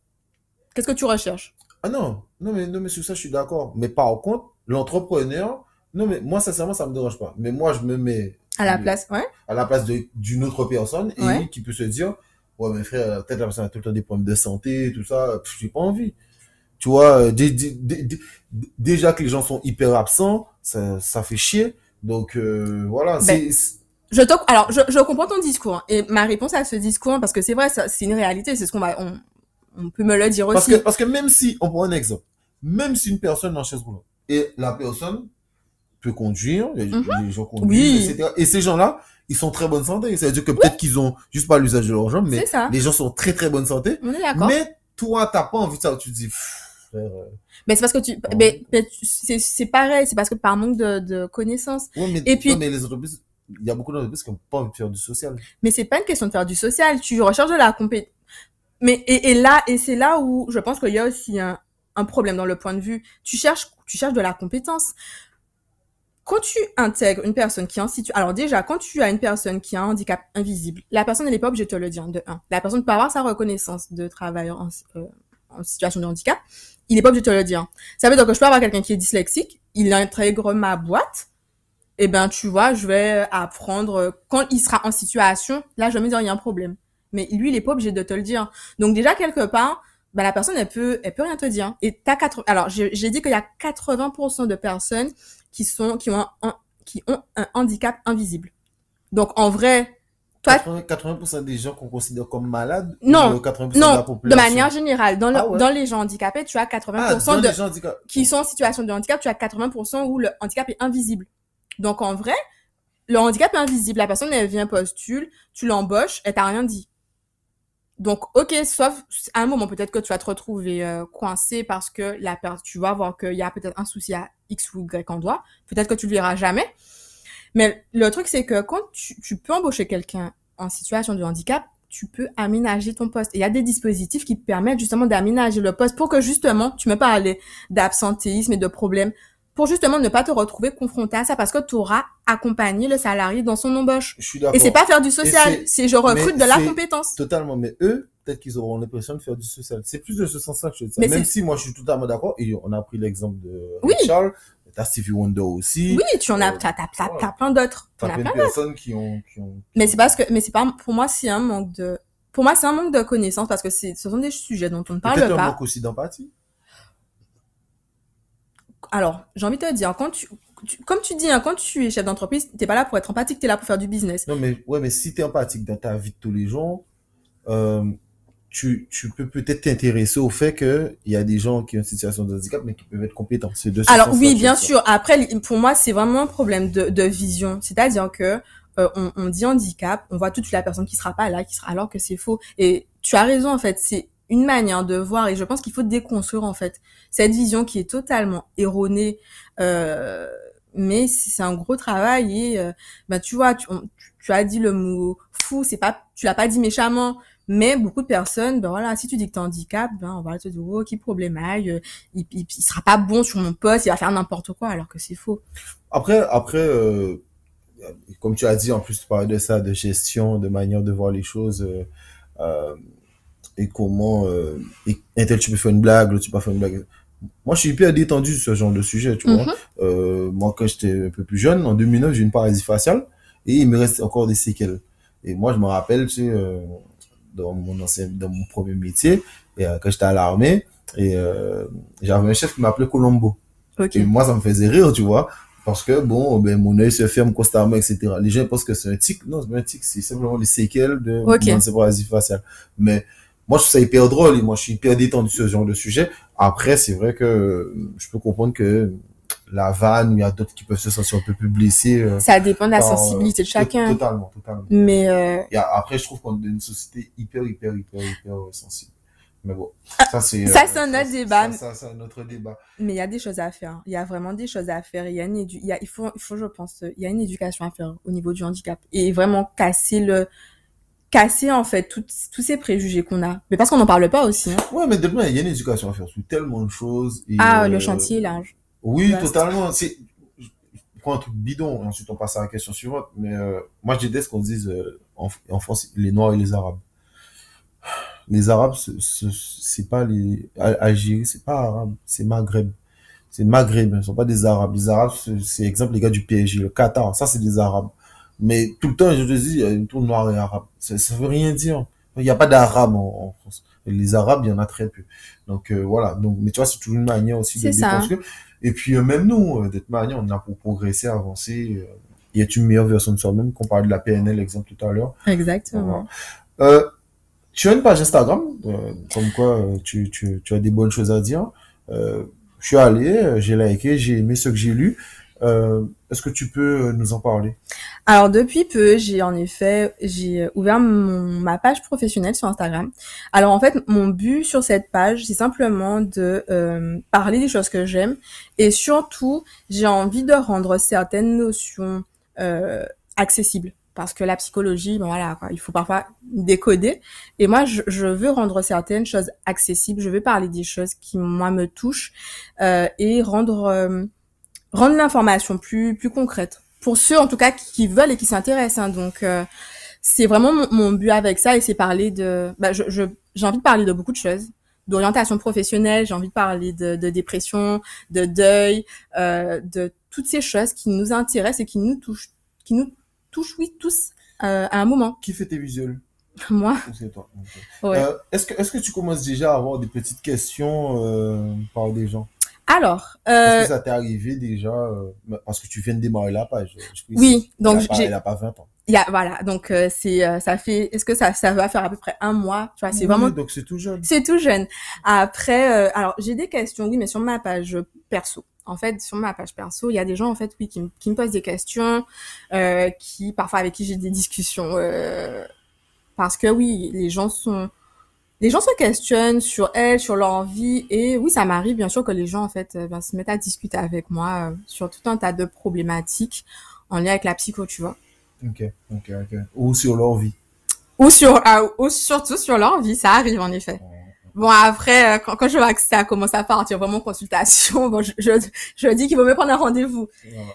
Qu'est-ce que tu recherches? Ah non, non mais, non, mais sur ça, je suis d'accord. Mais par contre, l'entrepreneur, non, mais moi, sincèrement, ça me dérange pas. Mais moi, je me mets à la place Ouais. à la place d'une autre personne et Ouais. qui peut se dire, ouais, mais frère, peut-être la personne a tout le temps des problèmes de santé, tout ça, pff, j'ai pas envie. Tu vois, euh, dé- dé- dé- dé- déjà que les gens sont hyper absents, ça, ça fait chier. Donc, euh, voilà, Ben, Je te, alors, je, je comprends ton discours hein, et ma réponse à ce discours, parce que c'est vrai, c'est une réalité, c'est ce qu'on va, on, on peut me le dire parce aussi. que, parce que même si, on prend un exemple, même si une personne est en chaise roulante et la personne peut conduire, les, les gens conduisent. Oui. etc. Et ces gens-là, ils sont très bonne santé. Ça veut dire que peut-être qu'ils ont juste pas l'usage de leur jambe, mais les gens sont très très bonne santé. On est d'accord. Mais toi, t'as pas envie de ça. Tu te dis, frère, euh, Mais c'est parce que tu, mais, c'est, pareil, c'est parce que par manque de, de connaissances. ouais, mais, Et puis- ouais, mais les entreprises, il y a beaucoup d'entreprises qui n'ont pas envie de faire du social. Mais c'est pas une question de faire du social. Tu recherches de la compé... Mais et, et là et c'est là où je pense qu'il y a aussi un, un problème dans le point de vue. Tu cherches tu cherches de la compétence. Quand tu intègres une personne qui est en situation, alors déjà quand tu as une personne qui a un handicap invisible, la personne n'est pas obligée de te le dire de un. La personne peut avoir sa reconnaissance de travailleur en, euh, en situation de handicap, il n'est pas obligé de te le dire. Ça veut dire que je peux avoir quelqu'un qui est dyslexique, il intègre ma boîte, et eh ben tu vois, je vais apprendre quand il sera en situation, là je vais me dire il y a un problème. Mais lui, il est pas obligé de te le dire. Donc déjà quelque part, ben, la personne elle peut elle peut rien te dire. Et t'as quatre alors j'ai dit qu'il y a 80% de personnes qui sont qui ont un, qui ont un handicap invisible. Donc en vrai, toi 80%, des gens qu'on considère comme malades non 80% non de, la population. de manière générale dans, le, ah dans les gens handicapés tu as 80% ah, de qui sont en situation de handicap tu as 80% où le handicap est invisible donc en vrai le handicap est invisible la personne elle vient postule tu l'embauches elle t'a rien dit donc, ok, sauf à un moment peut-être que tu vas te retrouver euh, coincé parce que la tu vas voir qu'il y a peut-être un souci à X ou Y endroit. Peut-être que tu le verras jamais. Mais le truc, c'est que quand tu, peux embaucher quelqu'un en situation de handicap, tu peux aménager ton poste. il y a des dispositifs qui te permettent justement d'aménager le poste pour que justement, tu me parles d'absentéisme et de problèmes pour justement ne pas te retrouver confronté à ça parce que tu auras accompagné le salarié dans son embauche. Je suis d'accord. Et c'est pas faire du social, c'est je recrute de la compétence. Totalement, mais eux, peut-être qu'ils auront l'impression de faire du social. C'est plus de ce sens-là que je dis ça. Même si moi je suis totalement d'accord, et on a pris l'exemple de oui. Charles, t'as Stevie Wonder aussi. Oui, tu en as, euh, t'as, t'as, t'as, plein d'autres. T'as plein de personnes qui ont, qui ont. Mais c'est parce que, mais c'est pas, pour moi, c'est un manque de, pour moi, c'est un manque de connaissances parce que c'est, ce sont des sujets dont on ne parle pas. Peut-être un manque aussi d'empathie alors, j'ai envie de te dire, quand tu, comme tu dis, hein, quand tu es chef d'entreprise, t'es pas là pour être empathique, tu es là pour faire du business. Non, mais, ouais, mais si tu es empathique dans ta vie de tous les jours, euh, tu, tu peux peut-être t'intéresser au fait que il y a des gens qui ont une situation de handicap, mais qui peuvent être compétents. C'est de Alors, oui, bien sûr. Après, pour moi, c'est vraiment un problème de, de vision. C'est-à-dire que, euh, on, on, dit handicap, on voit tout de suite la personne qui sera pas là, qui sera, alors que c'est faux. Et tu as raison, en fait. C'est, une manière de voir et je pense qu'il faut déconstruire en fait cette vision qui est totalement erronée euh, mais c'est un gros travail et euh, bah tu vois tu, tu, as dit le mot fou c'est pas tu l'as pas dit méchamment mais beaucoup de personnes ben voilà si tu dis que t'es handicap ben on va te dire oh qui problème euh, il, il, il, sera pas bon sur mon poste il va faire n'importe quoi alors que c'est faux. Après après euh, comme tu as dit en plus tu parlais de ça de gestion de manière de voir les choses euh, euh et comment euh, et tel tu peux faire une blague, l'autre tu peux faire une blague. Moi, je suis hyper détendu sur ce genre de sujet, tu vois. Mhm. Euh, moi, quand j'étais un peu plus jeune, en 2009, j'ai une paralysie faciale et il me reste encore des séquelles. Et moi, je me rappelle, tu sais, euh, dans mon ancien, dans mon premier métier, et quand j'étais à l'armée, et j'avais un chef qui m'appelait Colombo. Et moi, ça me faisait rire, tu vois, parce que bon, ben mon œil se ferme constamment, etc. Les gens pensent que c'est un tic. Non, c'est pas un tic, c'est simplement les séquelles de okay. mon faciale. Mais moi, je trouve ça hyper drôle et moi, je suis hyper détendu sur ce genre de sujet. Après, c'est vrai que je peux comprendre que la vanne, il y a d'autres qui peuvent se sentir un peu plus blessés. Euh, ça dépend de la sensibilité de chacun. Totalement, totalement. Mais euh... et après, je trouve qu'on est une société hyper, hyper, hyper, hyper sensible. Mais bon, ça c'est ça c'est un autre débat. Ça, c'est un autre débat. Mais il y a des choses à faire. Il y a vraiment des choses à faire. Il y a une il y a il faut il faut je pense il y a une éducation à faire au niveau du handicap et vraiment casser le casser en fait tous ces préjugés qu'on a. Mais parce qu'on n'en parle pas aussi. Hein. Ouais, mais demain, il y a une éducation à faire sur tellement de choses. Et ah, euh... le chantier est large. Oui, totalement. C'est je prends un truc bidon et ensuite on passe à la question suivante. Mais euh, moi, je déteste qu'on dise euh, en, en, France les Noirs et les Arabes. Les Arabes, c'est pas les Algérie, c'est pas arabe, c'est Maghreb. C'est Maghreb, ce sont pas des Arabes. Les Arabes, c'est exemple les gars du PSG, le Qatar, ça c'est des Arabes. Mais tout le temps, je te dis, il y a une tour noir et arabe. Ça, ça veut rien dire. Il n'y a pas d'arabe en, France. Et les arabes, il y en a très peu. Donc euh, voilà. Donc, mais tu vois, c'est toujours une manière aussi de déconstruire. Et puis euh, même nous, euh, d'être manière, on a pour progresser, avancer. Euh, y a une meilleure version de soi-même qu'on parlait de la PNL, exemple tout à l'heure? Exactement. Euh, tu as une page Instagram, comme quoi tu, tu, tu as des bonnes choses à dire. je suis allé, j'ai liké, j'ai aimé ce que j'ai lu. Euh, Est-ce que tu peux nous en parler? Alors depuis peu, j'ai en effet j'ai ouvert mon, ma page professionnelle sur Instagram. Alors en fait, mon but sur cette page, c'est simplement de euh, parler des choses que j'aime et surtout, j'ai envie de rendre certaines notions euh, accessibles parce que la psychologie, bon voilà, quoi, il faut parfois décoder. Et moi, je, je, veux rendre certaines choses accessibles. Je veux parler des choses qui moi me touchent euh, et rendre euh, rendre l'information plus plus concrète pour ceux en tout cas qui, veulent et qui s'intéressent. Hein. donc euh, c'est vraiment mon, but avec ça et c'est parler de. Bah, je j'ai envie de parler de beaucoup de choses d'orientation professionnelle, j'ai envie de parler de, de dépression, de deuil, euh, de toutes ces choses qui nous intéressent et qui nous touchent, qui nous touchent, oui, tous euh, à un moment. Qui fait tes visuels? Moi? C'est toi. Ouais. Euh, est-ce que est-ce que tu commences déjà à avoir des petites questions euh, par des gens? Alors, euh... est-ce que ça t'est arrivé déjà euh, parce que tu viens de démarrer la page Oui, donc j'ai. Elle a pas 20 ans. Il y a, voilà, donc euh, c'est euh, ça fait est-ce que ça ça va faire à peu près un mois, tu vois, c'est vraiment donc c'est tout jeune. C'est tout jeune. Après alors, j'ai des questions oui, mais sur ma page perso. En fait, sur ma page perso, il y a des gens en fait oui qui, qui me posent des questions qui parfois avec qui j'ai des discussions parce que oui, les gens sont les gens se questionnent sur elles, sur leur vie, et oui, ça m'arrive bien sûr que les gens en fait ben, se mettent à discuter avec moi sur tout un tas de problématiques en lien avec la psycho, tu vois. Ok, ok, ok. Ou sur leur vie. Ou sur, euh, ou surtout sur leur vie, ça arrive en effet. Bon après, euh, quand, quand je vois que ça commence à partir vraiment consultation, bon, je, je, je dis qu'il vaut mieux prendre un rendez-vous.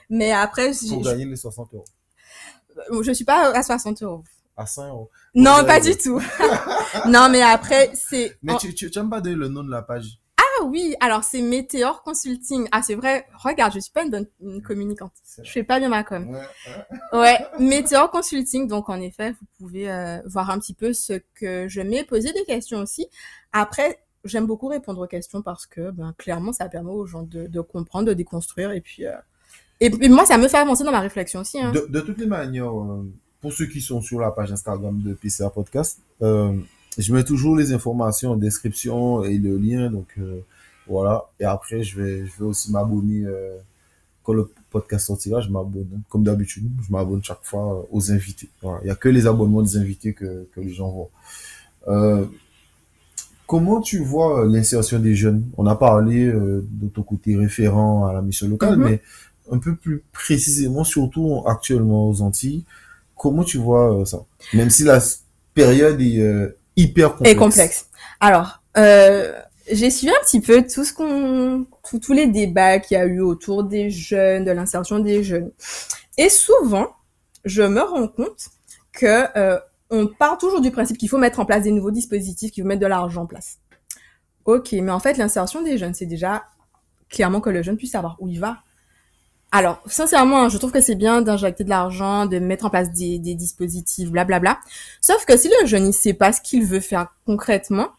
Mais après, pour gagner les 60 euros. Euh, je suis pas à 60 euros. À 100 euros. Non, pas du tout. non, mais après, c'est. Mais tu, tu, tu aimes pas donner le nom de la page? Ah oui, alors c'est Météor Consulting. Ah c'est vrai, regarde, je suis pas une bonne communicante. Je fais pas bien ma com. Ouais, ouais Météor Consulting. Donc en effet, vous pouvez euh, voir un petit peu ce que je mets, poser des questions aussi. Après, j'aime beaucoup répondre aux questions parce que ben, clairement, ça permet aux gens de, de comprendre, de déconstruire et puis... Euh... Et, moi, ça me fait avancer dans ma réflexion aussi. Hein. De, de, toutes les manières, euh, pour ceux qui sont sur la page Instagram de PCA Podcast, euh, je mets toujours les informations en description et le lien, donc euh, voilà. Et après, je vais, je vais aussi m'abonner euh, quand le podcast sortira, je m'abonne. Hein. Comme d'habitude, je m'abonne chaque fois aux invités. Voilà. Il y a que les abonnements des invités que, que les gens voient. Comment tu vois l'insertion des jeunes? On a parlé de ton côté référent à la mission locale, mm-hmm. mais un peu plus précisément, surtout actuellement aux Antilles, comment tu vois ça? Même si la période est hyper complexe. Et complexe. Alors, euh, j'ai suivi un petit peu tout ce qu'on, tous les débats qu'il y a eu autour des jeunes, de l'insertion des jeunes. Et souvent, je me rends compte que euh, on part toujours du principe qu'il faut mettre en place des nouveaux dispositifs, qu'il faut mettre de l'argent en place. Ok, mais en fait, l'insertion des jeunes, c'est déjà clairement que le jeune puisse savoir où il va, alors, sincèrement, je trouve que c'est bien d'injecter de l'argent, de mettre en place des, dispositifs, blablabla. Sauf que si le jeune ne sait pas ce qu'il veut faire concrètement,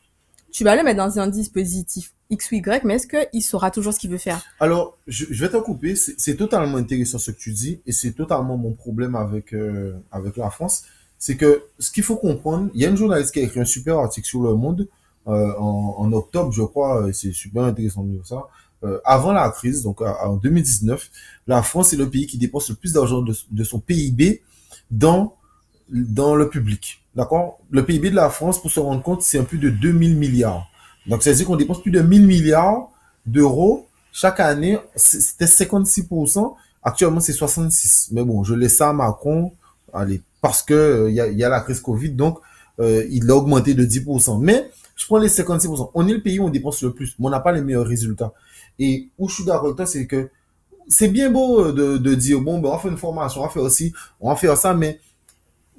tu vas le mettre dans un dispositif X ou Y, mais est-ce qu'il saura toujours ce qu'il veut faire? Alors, je, vais te couper. C'est totalement intéressant ce que tu dis, et c'est totalement mon problème avec euh, avec la France. C'est que ce qu'il faut comprendre, il y a une journaliste qui a écrit un super article sur Le Monde euh, en, octobre, je crois. C'est super intéressant de dire ça. Euh, avant la crise, donc en 2019, la France est le pays qui dépense le plus d'argent de, son PIB dans, dans le public. D'accord? Le PIB de la France, pour se rendre compte, c'est un plus de 2000 milliards. Donc, c'est-à-dire qu'on dépense plus de 1000 milliards d'euros chaque année. C'était 56%. Actuellement, c'est 66. Mais bon, je laisse ça à Macron. Allez, parce que euh, il y, a, la crise Covid, donc euh, il a augmenté de 10%. Mais je prends les 56%. On est le pays où on dépense le plus, mais on n'a pas les meilleurs résultats. Et où je suis d'accord c'est que c'est bien beau de, de dire, bon, ben, on faire une formation, on va faire aussi, on va faire ça, mais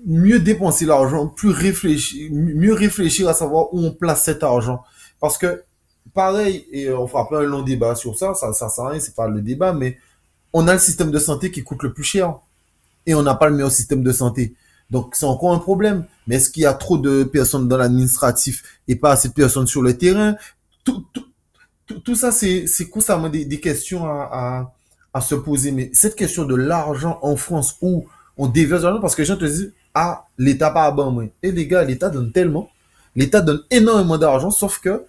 mieux dépenser l'argent, plus réfléchir, mieux réfléchir à savoir où on place cet argent. Parce que, pareil, et on fera pas un long débat sur ça, ça, ça sert à rien, c'est pas le débat, mais on a le système de santé qui coûte le plus cher. Et on n'a pas le meilleur système de santé. Donc, c'est encore un problème. Mais est-ce qu'il y a trop de personnes dans l'administratif et pas assez de personnes sur le terrain? Tout, tout, ça, c'est constamment des, des questions à, à, à, se poser. Mais cette question de l'argent en France où on déverse l'argent parce que les gens te disent, ah, l'État pas bon, Et les gars, l'État donne tellement. L'État donne énormément d'argent, sauf que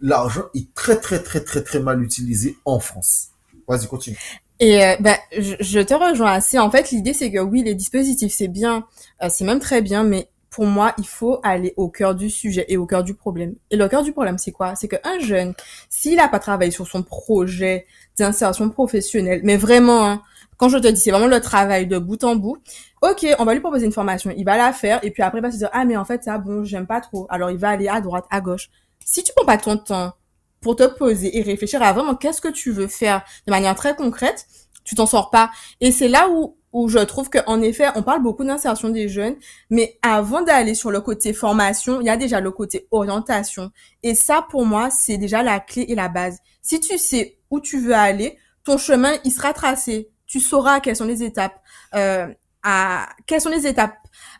l'argent est très, très, très, très, très mal utilisé en France. Vas-y, continue. Et euh, bah, je, je, te rejoins assez. En fait, l'idée, c'est que oui, les dispositifs, c'est bien, euh, c'est même très bien, mais pour moi, il faut aller au cœur du sujet et au cœur du problème. Et le cœur du problème, c'est quoi? C'est qu'un jeune, s'il n'a pas travaillé sur son projet d'insertion professionnelle, mais vraiment, hein, quand je te dis, c'est vraiment le travail de bout en bout, Ok, on va lui proposer une formation, il va la faire et puis après il va se dire ah mais en fait ça bon j'aime pas trop. Alors il va aller à droite, à gauche. Si tu prends pas ton temps pour te poser et réfléchir à vraiment qu'est-ce que tu veux faire de manière très concrète, tu t'en sors pas. Et c'est là où où je trouve qu'en effet, on parle beaucoup d'insertion des jeunes, mais avant d'aller sur le côté formation, il y a déjà le côté orientation. Et ça, pour moi, c'est déjà la clé et la base. Si tu sais où tu veux aller, ton chemin, il sera tracé. Tu sauras quelles sont les étapes, euh, à, quelles sont les étapes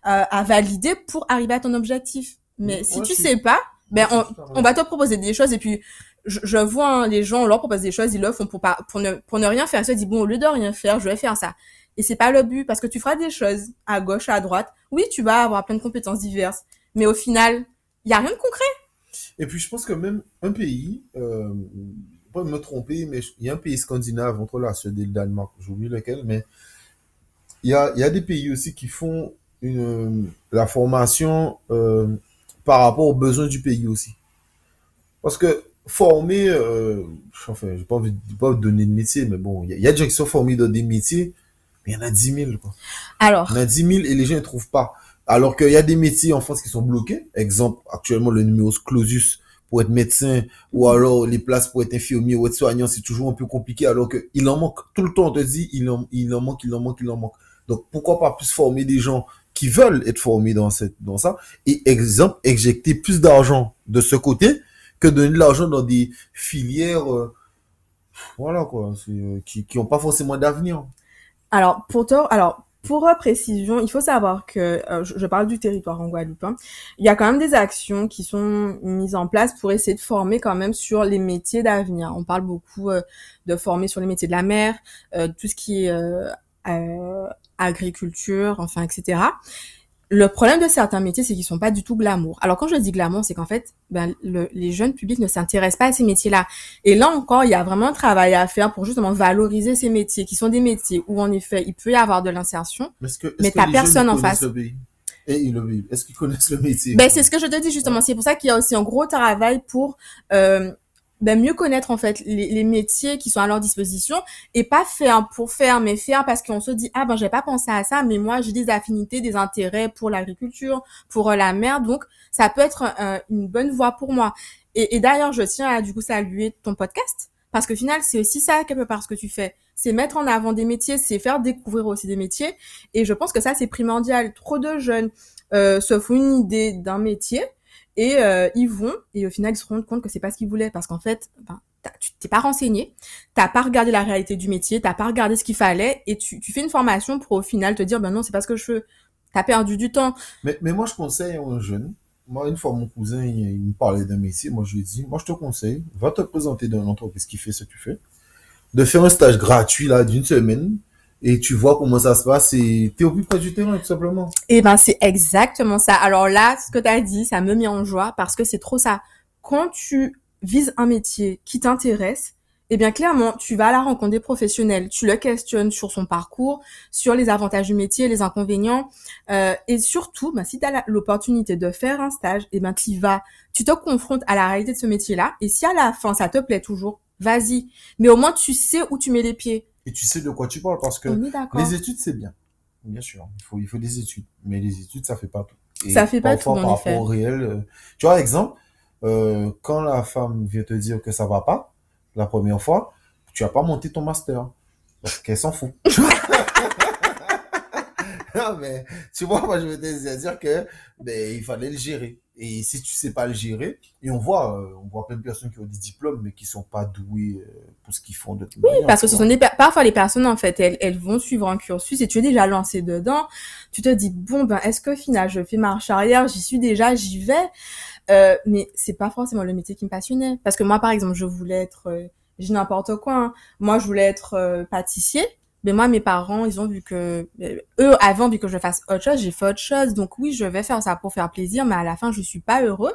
euh, à valider pour arriver à ton objectif. Mais si tu sais pas, ben on, on va te proposer des choses et puis je, je vois hein, les gens on leur propose des choses ils le font pour pas pour ne pour ne rien faire ils se disent bon au lieu de rien faire je vais faire ça et c'est pas le but parce que tu feras des choses à gauche, à droite. Oui, tu vas avoir plein de compétences diverses, mais au final, il y a rien de concret. Et puis je pense que même un pays, euh, pas me tromper, mais il y a un pays scandinave entre la Suède et le Danemark, j'oublie lequel, mais il y a, y a des pays aussi qui font la formation euh, par rapport aux besoins du pays aussi. Parce que former, euh, enfin, j'ai pas envie de donner de métier, mais bon, il y a des gens qui sont formés dans des métiers mais il y en a 10 000, quoi. Alors, Il y en a 10 000 et les gens ne trouvent pas. Alors qu'il y a des métiers en France qui sont bloqués. Exemple, actuellement, le numéro clausus pour être médecin ou alors les places pour être infirmier ou être soignant, c'est toujours un peu compliqué alors qu'il en manque. Tout le temps, on te dit, il en, il en manque, il en manque, il en manque. Donc, pourquoi pas plus former des gens qui veulent être formés dans cette, dans ça? Et exemple, injecter plus d'argent de ce côté que donner de l'argent dans des filières, euh, voilà quoi, euh, qui, qui ont pas forcément d'avenir. Alors pour toi, alors pour euh, précision, il faut savoir que euh, je, je parle du territoire en Guadeloupe. hein. Il y a quand même des actions qui sont mises en place pour essayer de former quand même sur les métiers d'avenir. On parle beaucoup euh, de former sur les métiers de la mer, euh, tout ce qui est euh, euh, agriculture, enfin etc. Le problème de certains métiers, c'est qu'ils sont pas du tout glamour. Alors quand je dis glamour, c'est qu'en fait, ben, le- les jeunes publics ne s'intéressent pas à ces métiers-là. Et là encore, il y a vraiment un travail à faire pour justement valoriser ces métiers, qui sont des métiers où en effet, il peut y avoir de l'insertion. Mais, que, Mais personne en face. Et le pays. Est-ce qu'ils connaissent le métier? Ben c'est ce que je te dis justement. C'est pour ça qu'il y a aussi un gros travail pour euh, ben, mieux connaître en fait les, les métiers qui sont à leur disposition et pas faire pour faire, mais faire parce qu'on se dit ah ben j'ai pas pensé à ça, mais moi j'ai des affinités, des intérêts pour l'agriculture, pour euh, la mer, donc ça peut être euh, une bonne voie pour moi. Et, et d'ailleurs je tiens à du coup saluer ton podcast parce que final c'est aussi ça quelque part ce que tu fais, c'est mettre en avant des métiers, c'est faire découvrir aussi des métiers et je pense que ça c'est primordial. Trop de jeunes euh, se font une idée d'un métier et euh, ils vont et au final ils se rendent compte que c'est pas ce qu'ils voulaient parce qu'en fait ben, tu t'es pas renseigné, t'as pas regardé la réalité du métier, t'as pas regardé ce qu'il fallait et tu, tu fais une formation pour au final te dire ben non c'est pas ce que je veux. T'as perdu du temps. mais, mais moi, je conseille aux jeunes. Moi, une fois, mon cousin, il, me parlait d'un métier. Moi, je lui ai dit, moi, je te conseille, va te présenter dans une entreprise qui fait ce que tu fais, de faire un stage gratuit, là, d'une semaine, et tu vois comment ça se passe, et t'es au plus près du terrain, tout simplement. Et ben c'est exactement ça. Alors là ce que t'as dit ça me met en joie parce que c'est trop ça. Quand tu vises un métier qui t'intéresse eh bien clairement, tu vas à la rencontre des professionnels, tu le questionnes sur son parcours, sur les avantages du métier, les inconvénients, euh, et surtout, bah, si tu as l'opportunité de faire un stage, eh ben tu vas, tu te confrontes à la réalité de ce métier-là, et si à la fin ça te plaît toujours, vas-y. Mais au moins tu sais où tu mets les pieds. Et tu sais de quoi tu parles, parce que les études, c'est bien. Bien sûr, il faut, il faut des études. Mais les études, ça fait pas tout. Et Ça fait pas tout, en par effet. rapport au réel. euh, tu vois, exemple, euh, quand la femme vient te dire que ça va pas, la première fois, tu as pas monté ton master. Parce qu'elle s'en fout. non, mais, tu vois, moi, je veux te dire que, ben, il fallait le gérer. Et si tu sais pas le gérer, et on voit, euh, on voit plein de personnes qui ont des diplômes, mais qui sont pas douées euh, pour ce qu'ils font de toute manière, Parce que ce sont des parfois les personnes en fait, elles, elles vont suivre un cursus et tu es déjà lancé dedans. Tu te dis bon ben est-ce que final je fais marche arrière, j'y suis déjà, j'y vais? Euh, mais c'est pas forcément le métier qui me passionnait. Parce que moi par exemple je voulais être, euh, j'ai n'importe quoi. hein. Moi je voulais être euh, pâtissier. Mais moi mes parents ils ont vu que euh, eux avant vu que je fasse autre chose, j'ai fait autre chose. Donc oui je vais faire ça pour faire plaisir, mais à la fin je suis pas heureux.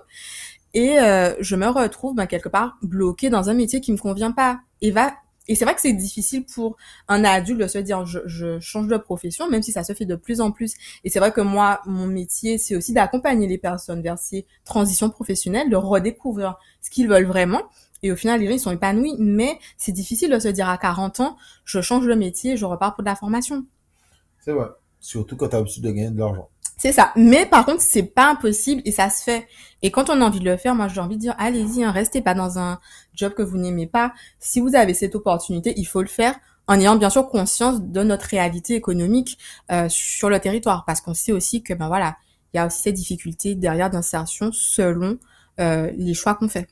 Et euh, je me retrouve ben, quelque part bloquée dans un métier qui me convient pas. Et va et c'est vrai que c'est difficile pour un adulte de se dire je, je change de profession même si ça se fait de plus en plus. Et c'est vrai que moi mon métier c'est aussi d'accompagner les personnes vers ces transitions professionnelles de redécouvrir ce qu'ils veulent vraiment et au final les gens ils sont épanouis mais c'est difficile de se dire à 40 ans je change de métier je repars pour de la formation C'est vrai. Surtout quand tu as l'habitude de gagner de l'argent. C'est ça. Mais par contre, c'est pas impossible et ça se fait. Et quand on a envie de le faire, moi, j'ai envie de dire, allez-y, hein, restez pas dans un job que vous n'aimez pas. Si vous avez cette opportunité, il faut le faire en ayant bien sûr conscience de notre réalité économique euh, sur le territoire, parce qu'on sait aussi que ben voilà, il y a aussi ces difficultés derrière d'insertion selon euh, les choix qu'on fait.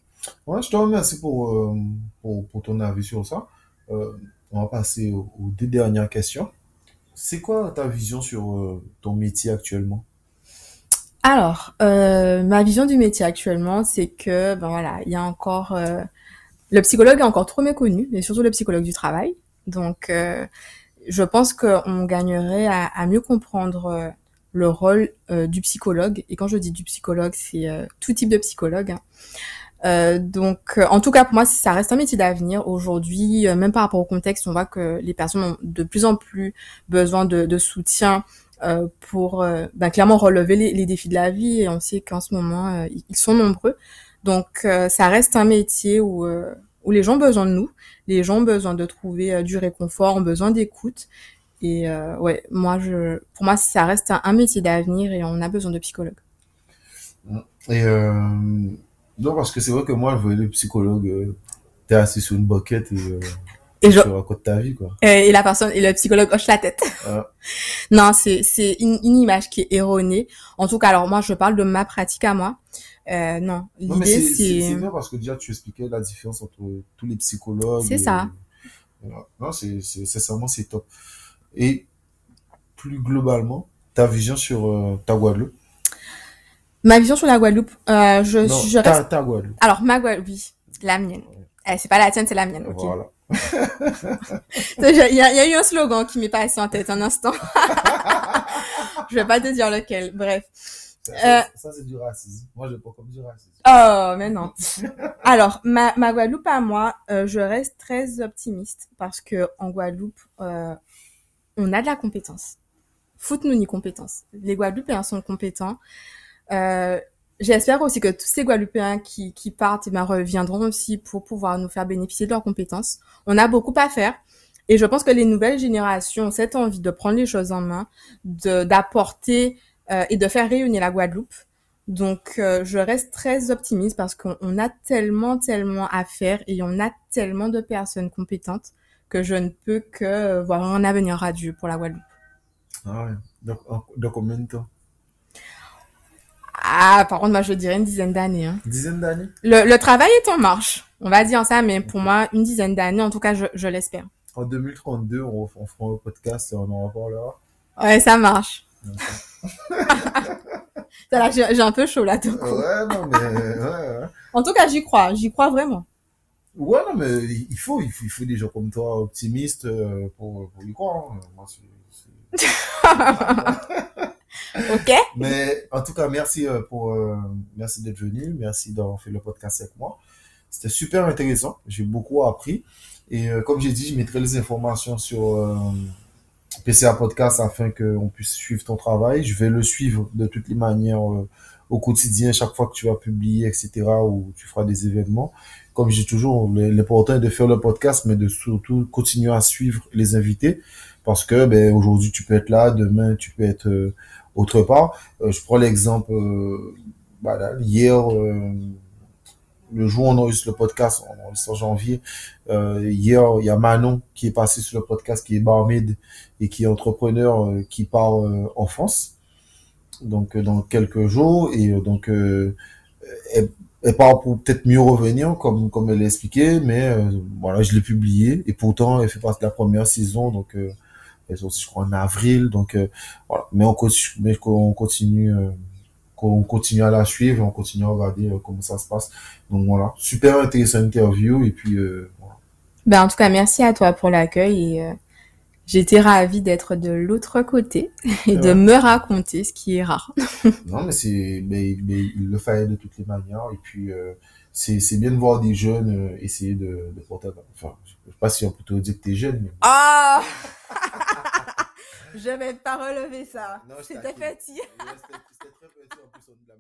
Ouais, je te remercie pour, euh, pour, pour, ton avis sur ça. Euh, on va passer aux, deux dernières questions. C'est quoi ta vision sur euh, ton métier actuellement? Alors, ma vision du métier actuellement, c'est que ben voilà, il y a encore le psychologue est encore trop méconnu, mais surtout le psychologue du travail. Donc, je pense qu'on gagnerait à, à, mieux comprendre le rôle du psychologue. Et quand je dis du psychologue, c'est tout type de psychologue. Hein. Euh, donc, euh, en tout cas, pour moi, ça reste un métier d'avenir. Aujourd'hui, euh, même par rapport au contexte, on voit que les personnes ont de plus en plus besoin de, de soutien euh, pour ben, clairement relever les, les, défis de la vie. Et on sait qu'en ce moment, ils sont nombreux. Donc, ça reste un métier où, où les gens ont besoin de nous. Les gens ont besoin de trouver du réconfort, ont besoin d'écoute. Et ouais, moi, je, pour moi, ça reste un, un métier d'avenir et on a besoin de psychologues. Et non, parce que c'est vrai que moi, je voyais le psychologue, euh, t'es assis sur une boquette et, euh, et je... racontes ta vie, quoi. Et la personne, et le psychologue hoche la tête. Ah. non, c'est, c'est une, une, image qui est erronée. En tout cas, alors moi, je parle de ma pratique à moi. Euh, non, l'idée, c'est... C'est bien parce que déjà, tu expliquais la différence entre tous les psychologues. C'est ça. Non, c'est, c'est, sincèrement, c'est top. Et plus globalement, ta vision sur euh, ta Guadeloupe Ma vision sur la Guadeloupe, euh, je, non, je reste... ta, Guadeloupe. Alors, ma Guadeloupe, oui, la mienne. Eh, c'est pas la tienne, c'est la mienne. Okay. Voilà. Il y, a, y, a eu un slogan qui m'est passé en tête un instant. je vais pas te dire lequel. Bref. Ça, euh... ça c'est du racisme. Moi, je pas comme du racisme. Oh, mais non. Alors, ma, ma Guadeloupe à moi, euh, je reste très optimiste parce que en Guadeloupe, euh, on a de la compétence. Foute-nous ni compétence. Les Guadeloupéens sont compétents. Euh, J'espère aussi que tous ces Guadeloupéens qui, partent eh ben, reviendront aussi pour pouvoir nous faire bénéficier de leurs compétences. On a beaucoup à faire. Et je pense que les nouvelles générations ont cette envie de prendre les choses en main, d'apporter euh, et de faire rayonner la Guadeloupe. Donc, euh, je reste très optimiste parce qu'on a tellement, tellement à faire et on a tellement de personnes compétentes que je ne peux que voir un avenir radieux pour la Guadeloupe. Ah ouais. Donc, dans combien de temps? Ah, par contre, moi, je dirais une dizaine d'années. Hein. Une dizaine d'années? Le, le travail est en marche. On va dire ça, mais pour moi, une dizaine d'années, en tout cas, je, je l'espère. En 2032, on, on fera un podcast et on en reparlera. Ouais, ça marche. j'ai un peu chaud là, tout Ouais, non, mais... Ouais, ouais. En tout cas, j'y crois. J'y crois vraiment. Ouais, non, mais il faut, il faut, il faut des gens comme toi optimistes euh, pour, pour y croire. Hein. Moi, c'est... ok. Mais en tout cas, merci euh, pour euh, merci d'être venu, merci d'avoir fait le podcast avec moi. C'était super intéressant, j'ai beaucoup appris. Et euh, comme j'ai dit, je mettrai les informations sur PCA Podcast afin qu'on puisse suivre ton travail. Je vais le suivre de toutes les manières au quotidien, chaque fois que tu vas publier, etc., ou tu feras des événements. Comme j'ai toujours, l'important est de faire le podcast, mais de surtout continuer à suivre les invités, parce que ben, aujourd'hui tu peux être là, demain tu peux être autre part. Euh, je prends l'exemple, euh, hier, euh, le jour où on enregistre le podcast, en janvier, hier, il y a Manon qui est passé sur le podcast, qui est barmaid et qui est entrepreneur, qui part en France. Donc, dans quelques jours. Et donc, elle, elle part pour peut-être mieux revenir, comme, comme elle l'a expliqué, mais voilà, je l'ai publié. Et pourtant, elle fait partie de la première saison. Donc, elles aussi, je crois, en avril. Donc, euh, voilà. Mais on continue, mais on continue, euh, on continue à la suivre, on continue à regarder euh, comment ça se passe. Donc voilà, super intéressant interview et puis voilà. Ben en tout cas, merci à toi pour l'accueil et j'étais ravie d'être de l'autre côté et de me raconter ce qui est rare. non, mais c'est, mais, mais, il le fallait de toutes les manières et puis c'est, c'est bien de voir des jeunes essayer de, de porter, enfin, je sais pas si on peut te dire que t'es jeune. Mais... Ah Je vais pas relever ça. C'était petit. C'était très petit, en plus on la.